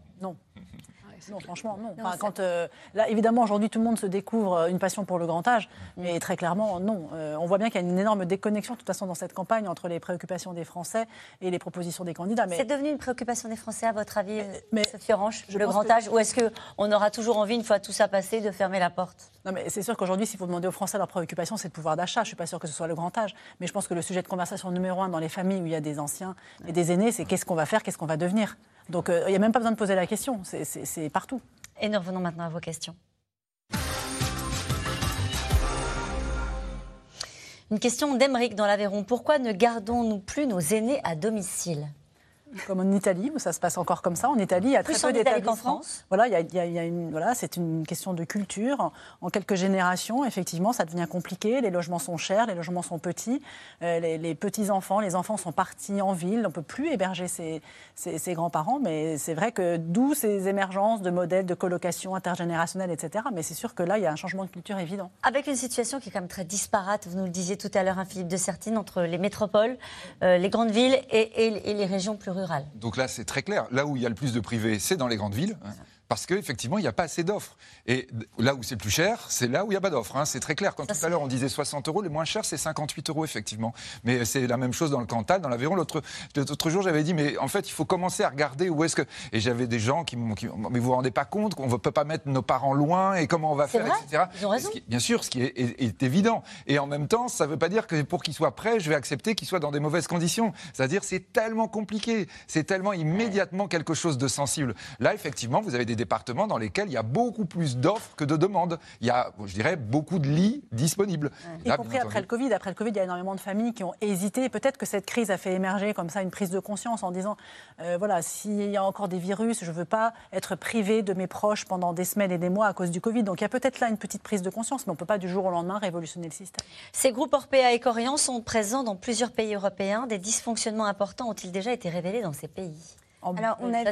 Speaker 3: Non. Franchement, non. Enfin, quand, euh, là, évidemment, aujourd'hui, tout le monde se découvre euh, une passion pour le grand âge, mais très clairement, non. Euh, on voit bien qu'il y a une énorme déconnexion, de toute façon, dans cette campagne entre les préoccupations des Français et les propositions des candidats. Mais
Speaker 1: C'est devenu une préoccupation des Français, à votre avis,
Speaker 3: mais,
Speaker 1: Sophie Orange, le grand
Speaker 3: que-
Speaker 1: âge Ou est-ce qu'on aura toujours envie, une fois tout ça passé, de fermer la porte?
Speaker 3: Non, mais c'est sûr qu'aujourd'hui, si vous demandez aux Français leur préoccupation, c'est le pouvoir d'achat. Je ne suis pas sûre que ce soit le grand âge. Mais je pense que le sujet de conversation numéro un dans les familles où il y a des anciens et des aînés, c'est qu'est-ce qu'on va faire, qu'est-ce qu'on va devenir? Donc euh, il n'y a même pas besoin de poser la question. C'est- partout.
Speaker 1: Et nous revenons maintenant à vos questions. Une question d'Emeric dans l'Aveyron. Pourquoi ne gardons-nous plus nos aînés à domicile?
Speaker 3: Comme en Italie, où ça se passe encore comme ça. En Italie, il y a
Speaker 1: Plus
Speaker 3: très
Speaker 1: en
Speaker 3: peu d'établissements.
Speaker 1: France
Speaker 3: Voilà, il y a, il y une, voilà, c'est une question de culture. En, en quelques générations, effectivement, ça devient compliqué. Les logements sont chers, les logements sont petits. Euh, les, les petits enfants, les enfants sont partis en ville. On peut plus héberger ses, ses- ses grands-parents, mais c'est vrai que d'où ces émergences de modèles de colocation intergénérationnelle, etc. Mais c'est sûr que là, il y a un changement de culture évident.
Speaker 1: Avec une situation qui est quand même très disparate, vous nous le disiez tout à l'heure, hein, Philippe de Sertine, entre les métropoles, euh, les grandes villes et, et- et les régions plus
Speaker 5: Donc là, c'est très clair. Là où il y a le plus de privés, c'est dans les grandes villes. Parce qu'effectivement, il n'y a pas assez d'offres. Et là où c'est plus cher, c'est là où il n'y a pas d'offres. hein, C'est très clair. Quand tout à l'heure on disait 60 euros, le moins cher, c'est 58 euros, effectivement. Mais c'est la même chose dans le Cantal, dans l'Aveyron. L'autre l'autre jour, j'avais dit, mais en fait, il faut commencer à regarder où est-ce que. Et j'avais des gens qui m'ont. Mais vous vous rendez pas compte qu'on ne peut pas mettre nos parents loin et comment on va faire,
Speaker 1: vrai,
Speaker 5: etc.
Speaker 1: ils ont raison.
Speaker 5: Ce qui- bien sûr, ce qui est, est- est évident. Et en même temps, ça ne veut pas dire que pour qu'ils soient prêts, je vais accepter qu'ils soient dans des mauvaises conditions. C'est-à-dire, c'est tellement compliqué, c'est tellement immédiatement quelque chose de sensible. Là, effectivement, vous avez des départements dans lesquels il y a beaucoup plus d'offres que de demandes. Il y a, je dirais, beaucoup de lits disponibles.
Speaker 3: Y
Speaker 5: Là,
Speaker 3: compris après le Covid. Après le Covid, il y a énormément de familles qui ont hésité. Peut-être que cette crise a fait émerger comme ça une prise de conscience en disant euh, voilà, s'il y a encore des virus, je ne veux pas être privé de mes proches pendant des semaines et des mois à cause du Covid. Donc il y a peut-être là une petite prise de conscience, mais on ne peut pas du jour au lendemain révolutionner le système.
Speaker 1: Ces groupes Orpea et Corian sont présents dans plusieurs pays européens. Des dysfonctionnements importants ont-ils déjà été révélés dans ces pays?
Speaker 2: Alors, on a.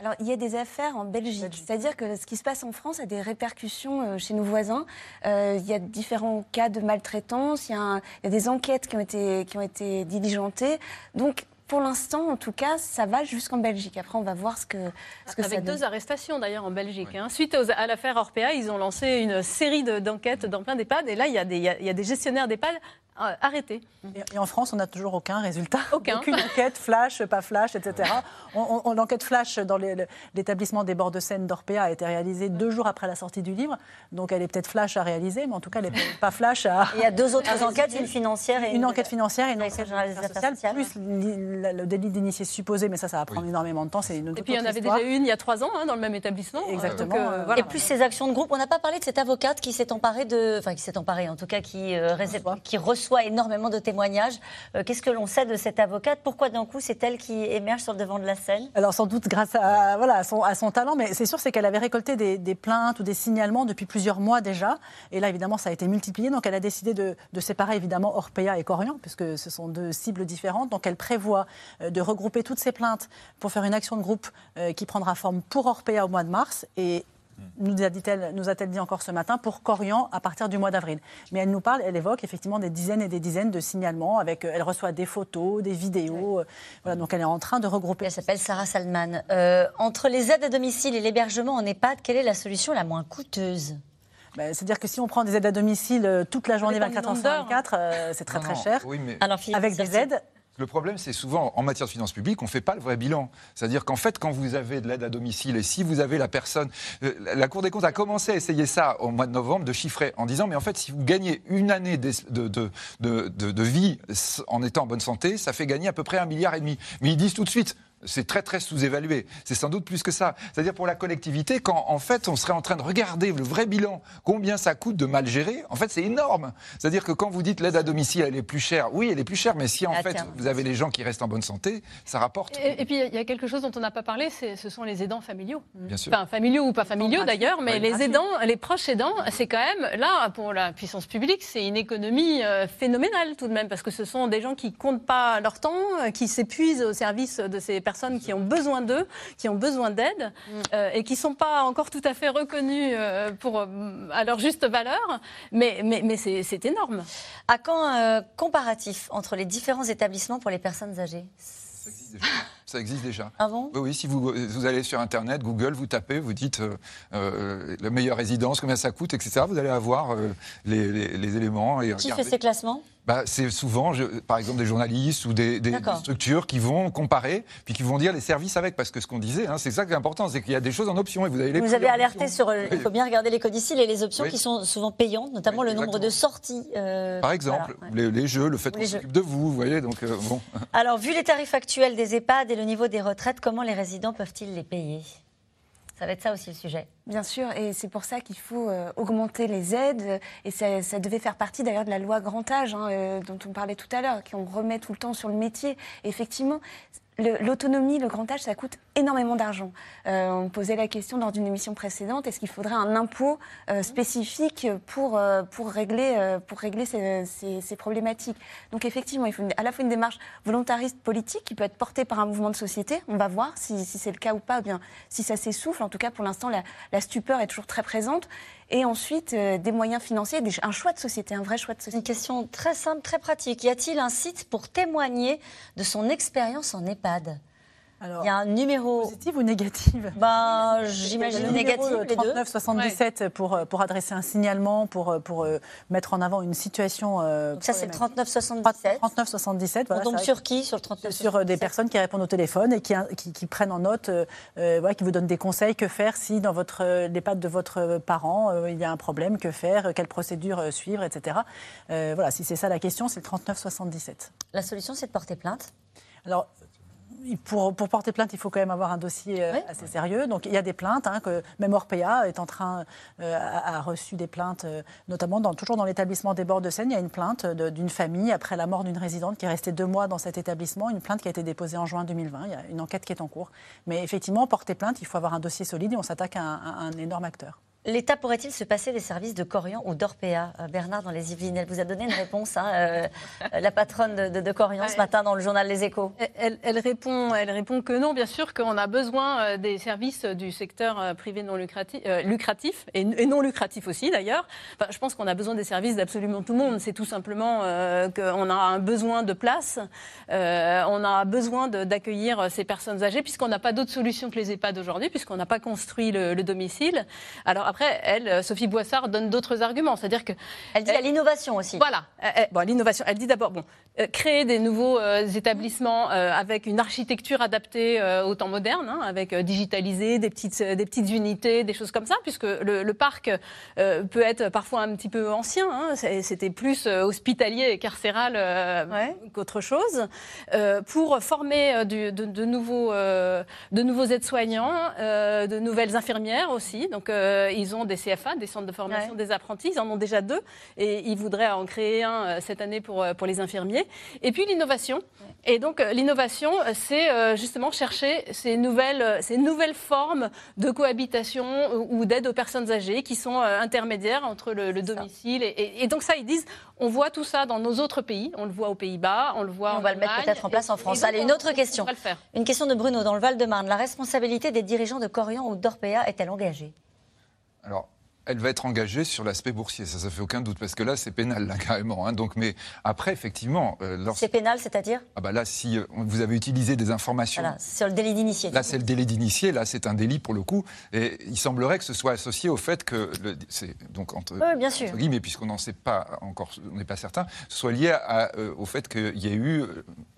Speaker 2: Alors, il y a des affaires en Belgique. C'est-à-dire que ce qui se passe en France a des répercussions euh, chez nos voisins. Euh, il y a différents cas de maltraitance, il y, a un- il y a des enquêtes qui ont été, qui ont été diligentées. Donc, pour l'instant, en tout cas, ça va jusqu'en Belgique. Après, on va voir ce que, ce que ça
Speaker 4: Avec
Speaker 2: donne.
Speaker 4: deux arrestations d'ailleurs en Belgique. hein. Suite aux- à l'affaire Orpea, ils ont lancé une série de- d'enquêtes dans plein d'EHPAD. Et là, il y, a des- il y a- il y a des gestionnaires d'EHPAD arrêtés.
Speaker 3: Et, et en France, on n'a toujours aucun résultat.
Speaker 4: Aucun.
Speaker 3: Aucune enquête, flash, pas flash, etc. On, on- L'enquête flash dans les- l'établissement des bords de Seine d'Orpea a été réalisée deux jours après la sortie du livre. Donc elle est peut-être flash à réaliser, mais en tout cas, elle n'est pas flash à.
Speaker 1: Il y a deux autres enquêtes, une financière et
Speaker 3: une enquête financière et une enquête sociales, plus le délit d'initié supposé, mais ça, ça va prendre énormément de temps. C'est une
Speaker 4: Et
Speaker 3: toute
Speaker 4: puis il y en
Speaker 3: autre
Speaker 4: avait
Speaker 3: histoire.
Speaker 4: déjà une il y a trois ans hein, dans le même établissement.
Speaker 3: Exactement.
Speaker 4: Donc, euh, voilà.
Speaker 1: Et plus ces actions de groupe, on n'a pas parlé de cette avocate qui s'est emparée de, enfin qui s'est emparée, en tout cas qui, euh, récep- qui reçoit énormément de témoignages. Euh, Qu'est-ce que l'on sait de cette avocate? Pourquoi d'un coup c'est elle qui émerge sur le devant de la scène?
Speaker 3: Alors sans doute grâce à, voilà, à, son, à son talent, mais c'est sûr c'est qu'elle avait récolté des, des plaintes ou des signalements depuis plusieurs mois déjà. Et là évidemment ça a été multiplié, donc elle a décidé de, de séparer évidemment Orpea et Corian, puisque ce sont deux cibles différentes. Donc elle prévoit euh, de regrouper toutes ces plaintes pour faire une action de groupe euh, qui prendra forme pour Orpea au mois de mars et nous a-t-elle nous a-t-elle dit encore ce matin, pour Corian à partir du mois d'avril. Mais elle nous parle, elle évoque effectivement des dizaines et des dizaines de signalements. Avec, euh, elle reçoit des photos, des vidéos. euh, Voilà, donc elle est en train de regrouper.
Speaker 1: Elle s'appelle Sarah Salman. Euh, entre les aides à domicile et l'hébergement en EHPAD, quelle est la solution la moins coûteuse?
Speaker 3: Ben, C'est-à-dire que si on prend des aides à domicile toute la journée,
Speaker 1: dépend du
Speaker 3: 24 heures
Speaker 1: nombre
Speaker 3: sur
Speaker 1: d'heures.
Speaker 3: 24, euh, c'est très
Speaker 5: Non,
Speaker 3: très cher.
Speaker 5: oui, mais-
Speaker 1: Alors, Philippe,
Speaker 3: Avec des aides.
Speaker 5: Le problème, c'est souvent en matière de finances publiques, on ne fait pas le vrai bilan. C'est-à-dire qu'en fait, quand vous avez de l'aide à domicile et si vous avez la personne. euh, La Cour des comptes a commencé à essayer ça au mois de novembre, de chiffrer en disant mais en fait, si vous gagnez une année de, de, vie en étant en bonne santé, ça fait gagner à peu près un milliard et demi. Mais ils disent tout de suite. C'est très très sous-évalué. C'est sans doute plus que ça. C'est-à-dire pour la collectivité, quand en fait on serait en train de regarder le vrai bilan, combien ça coûte de mal gérer, en fait c'est énorme. C'est-à-dire que quand vous dites l'aide à domicile elle est plus chère, oui elle est plus chère, mais si en
Speaker 1: À
Speaker 5: fait
Speaker 1: terme.
Speaker 5: vous avez les gens qui restent en bonne santé, ça rapporte.
Speaker 4: Et, et puis il y a quelque chose dont on n'a pas parlé, ce sont les aidants familiaux.
Speaker 5: Bien sûr.
Speaker 4: Enfin, familiaux ou pas familiaux d'ailleurs, mais les aidants, les proches aidants, c'est quand même, là, pour la puissance publique, c'est une économie euh, phénoménale tout de même, parce que ce sont des gens qui comptent pas leur temps, euh, qui s'épuisent au service de ces personnes qui ont besoin d'eux, qui ont besoin d'aide, euh, et qui sont pas encore tout à fait reconnus euh, pour, euh, à leur juste valeur, mais, mais, mais c'est c'est énorme.
Speaker 1: À quand un comparatif entre les différents établissements pour les personnes âgées?
Speaker 5: Ça existe déjà. Ça existe déjà.
Speaker 1: Ah bon?
Speaker 5: Oui, oui, si vous, vous allez sur Internet, Google, vous tapez, vous dites euh, euh, la meilleure résidence, combien ça coûte, etc. Vous allez avoir euh, les, les- les éléments. Et
Speaker 1: Qui
Speaker 5: regarder.
Speaker 1: fait ces classements?
Speaker 5: Bah, c'est souvent, je- par exemple, des journalistes ou des, des-
Speaker 1: D'accord.
Speaker 5: des structures qui vont comparer, puis qui vont dire les services avec. Parce que ce qu'on disait, hein, c'est ça qui est important, c'est qu'il y a des choses en option et vous avez les
Speaker 1: Vous avez alerté sur. Il faut bien regarder les codicilles et les options
Speaker 5: Oui.
Speaker 1: qui sont souvent payantes, notamment
Speaker 5: Oui,
Speaker 1: le nombre de sorties. euh,
Speaker 5: Par exemple,
Speaker 1: voilà, ouais.
Speaker 5: les, les jeux, le fait qu'on s'occupe de vous, vous voyez, donc euh, bon.
Speaker 1: Alors, vu les tarifs actuels des EHPAD et le niveau des retraites, comment les résidents peuvent-ils les payer? Ça va être ça aussi le sujet.
Speaker 2: Bien sûr, et c'est pour ça qu'il faut euh, augmenter les aides. Et ça, devait faire partie d'ailleurs de la loi grand âge hein, euh, dont on parlait tout à l'heure, qu'on remet tout le temps sur le métier. Effectivement, le- l'autonomie, le grand âge, ça coûte énormément d'argent. Euh, on posait la question dans une émission précédente est-ce qu'il faudrait un impôt euh, spécifique pour, euh, pour régler, euh, pour régler ces, problématiques? Donc effectivement, il faut à la fois une démarche volontariste politique qui peut être portée par un mouvement de société. On va voir si, c'est le cas ou pas, ou bien si ça s'essouffle. En tout cas, pour l'instant, la, stupeur est toujours très présente. Et ensuite, des moyens financiers, un choix de société, un vrai choix de société.
Speaker 1: Une question très simple, très pratique. Y a-t-il un site pour témoigner de son expérience en EHPAD?
Speaker 3: Alors,
Speaker 1: Il y a un numéro.
Speaker 3: Positive ou négative?
Speaker 1: Ben, j'imagine
Speaker 3: euh,
Speaker 1: les deux.
Speaker 3: 39 77 pour, euh, pour adresser un signalement, pour, euh, pour euh, mettre en avant une situation.
Speaker 1: Donc ça, c'est le
Speaker 3: problématique.
Speaker 1: 39 77.
Speaker 3: 39 77. Voilà,
Speaker 1: On tombe
Speaker 3: c'est
Speaker 1: sur qui sur le 39
Speaker 3: sur des personnes qui répondent au téléphone et qui, qui, qui prennent en note, euh, voilà, qui vous donnent des conseils, que faire si dans votre, l'EHPAD de votre parent, euh, il y a un problème, que faire, quelle procédure suivre, etc. Euh, voilà, si c'est ça la question, c'est le 39 77.
Speaker 1: La solution, c'est de porter plainte?
Speaker 3: Alors, pour, pour porter plainte, il faut quand même avoir un dossier euh,
Speaker 1: Oui.
Speaker 3: assez sérieux. Donc, il y a des plaintes, hein, que même Orpea est en train, euh, a, a reçu des plaintes, euh, notamment dans, toujours dans l'établissement des bords de Seine. Il y a une plainte de- d'une famille après la mort d'une résidente qui est restée deux mois dans cet établissement. Une plainte qui a été déposée en juin 2020. Il y a une enquête qui est en cours. Mais effectivement, porter plainte, il faut avoir un dossier solide et on s'attaque à un énorme acteur.
Speaker 1: L'État pourrait-il se passer des services de Corian ou d'Orpea Euh, Bernard, dans les Yvelines, elle vous a donné une réponse, hein, euh, la patronne de, de, de Corian, ce matin dans le journal Les Échos.
Speaker 4: Elle, répond, elle répond que non, bien sûr, qu'on a besoin euh, des services du secteur euh, privé non lucratif, euh, lucratif et, et non lucratif aussi d'ailleurs. Enfin, je pense qu'on a besoin des services d'absolument tout le monde. C'est tout simplement euh, qu'on a un besoin de place, euh, on a besoin d'accueillir ces personnes âgées, puisqu'on n'a pas d'autre solution que les EHPAD aujourd'hui, puisqu'on n'a pas construit le, le domicile. Alors après, elle, euh, Sophie Boissard, donne d'autres arguments, c'est-à-dire que
Speaker 1: Elle dit à l'innovation aussi.
Speaker 4: voilà. Euh, euh, bon, l'innovation. Elle dit d'abord, bon, créer des nouveaux euh, établissements euh, avec une architecture adaptée euh, au temps moderne, hein, avec euh, digitalisé, des petites, euh, des petites unités, des choses comme ça, puisque le, le parc euh, peut être parfois un petit peu ancien. hein. C'était plus euh, hospitalier et carcéral euh, qu'autre chose. Euh, pour former euh, du- de, de nouveaux, euh, de nouveaux aides-soignants, euh, de nouvelles infirmières aussi. Donc, euh, ils ont des CFA, des centres de formation des apprentis. Ils en ont déjà deux et ils voudraient en créer un euh, cette année pour, euh, pour les infirmiers. Et puis l'innovation. Et donc, euh, l'innovation, euh, c'est euh, justement chercher ces nouvelles, ces nouvelles formes de cohabitation ou, d'aide aux personnes âgées qui sont intermédiaires entre le, le domicile. Et, et- et donc, ça, ils disent, on voit tout ça dans nos autres pays. On le voit aux Pays-Bas, on le voit
Speaker 1: on
Speaker 4: en
Speaker 1: va le mettre peut-être en place en France. Allez,
Speaker 4: on-
Speaker 1: une autre
Speaker 4: on
Speaker 1: question.
Speaker 4: va le faire.
Speaker 1: Une question de Bruno dans le Val-de-Marne. La responsabilité des dirigeants de Corian ou d'Orpea est-elle engagée?
Speaker 5: Alors, elle va être engagée sur l'aspect boursier, ça, ça fait aucun doute, parce que là, c'est pénal, là, carrément. Hein. donc, mais après, effectivement.
Speaker 1: Euh, c'est pénal, c'est-à-dire?
Speaker 5: Ah, bah là, si euh, vous avez utilisé des informations.
Speaker 1: Voilà, sur le délit d'initié.
Speaker 5: Là, c'est le délit d'initié, là, c'est un délit pour le coup. Et il semblerait que ce soit associé au fait que. C'est donc entre,
Speaker 1: oui, bien sûr.
Speaker 5: guillemets, puisqu'on n'en sait pas encore, on n'est pas certain, ce soit lié euh, au fait qu'il y ait eu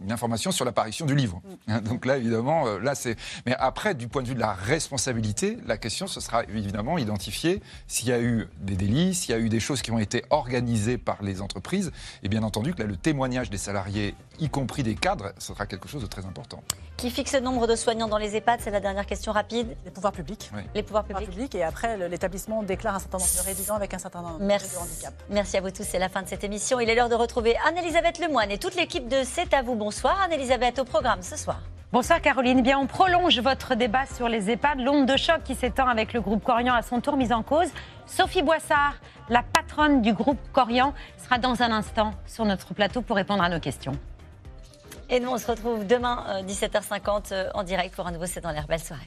Speaker 5: une information sur l'apparition du livre. Mm. Hein, donc là, évidemment, là, c'est. Mais après, du point de vue de la responsabilité, la question, ce sera évidemment identifier s'il y a eu des délits, s'il y a eu des choses qui ont été organisées par les entreprises, et bien entendu que là, le témoignage des salariés, y compris des cadres, ce sera quelque chose de très important.
Speaker 1: Qui fixe le nombre de soignants dans les EHPAD C'est la dernière question rapide.
Speaker 3: Les pouvoirs publics.
Speaker 1: Les pouvoirs publics.
Speaker 3: Et après, l'établissement déclare un certain nombre de résidents avec un certain nombre de handicap.
Speaker 1: Merci à vous tous. C'est la fin de cette émission. Il est l'heure de retrouver Anne-Elisabeth Lemoine et toute l'équipe de C'est à vous. Bonsoir Anne-Elisabeth au programme ce soir.
Speaker 30: Bonsoir Caroline. Bien, on prolonge votre débat sur les EHPAD. L'onde de choc qui s'étend avec le groupe Corian à son tour mise en cause. Sophie Boissard, la patronne du groupe Corian, sera dans un instant sur notre plateau pour répondre à nos questions.
Speaker 1: Et nous, on se retrouve demain, 17h50, euh, euh, en direct pour un nouveau C'est dans l'air. Belle soirée.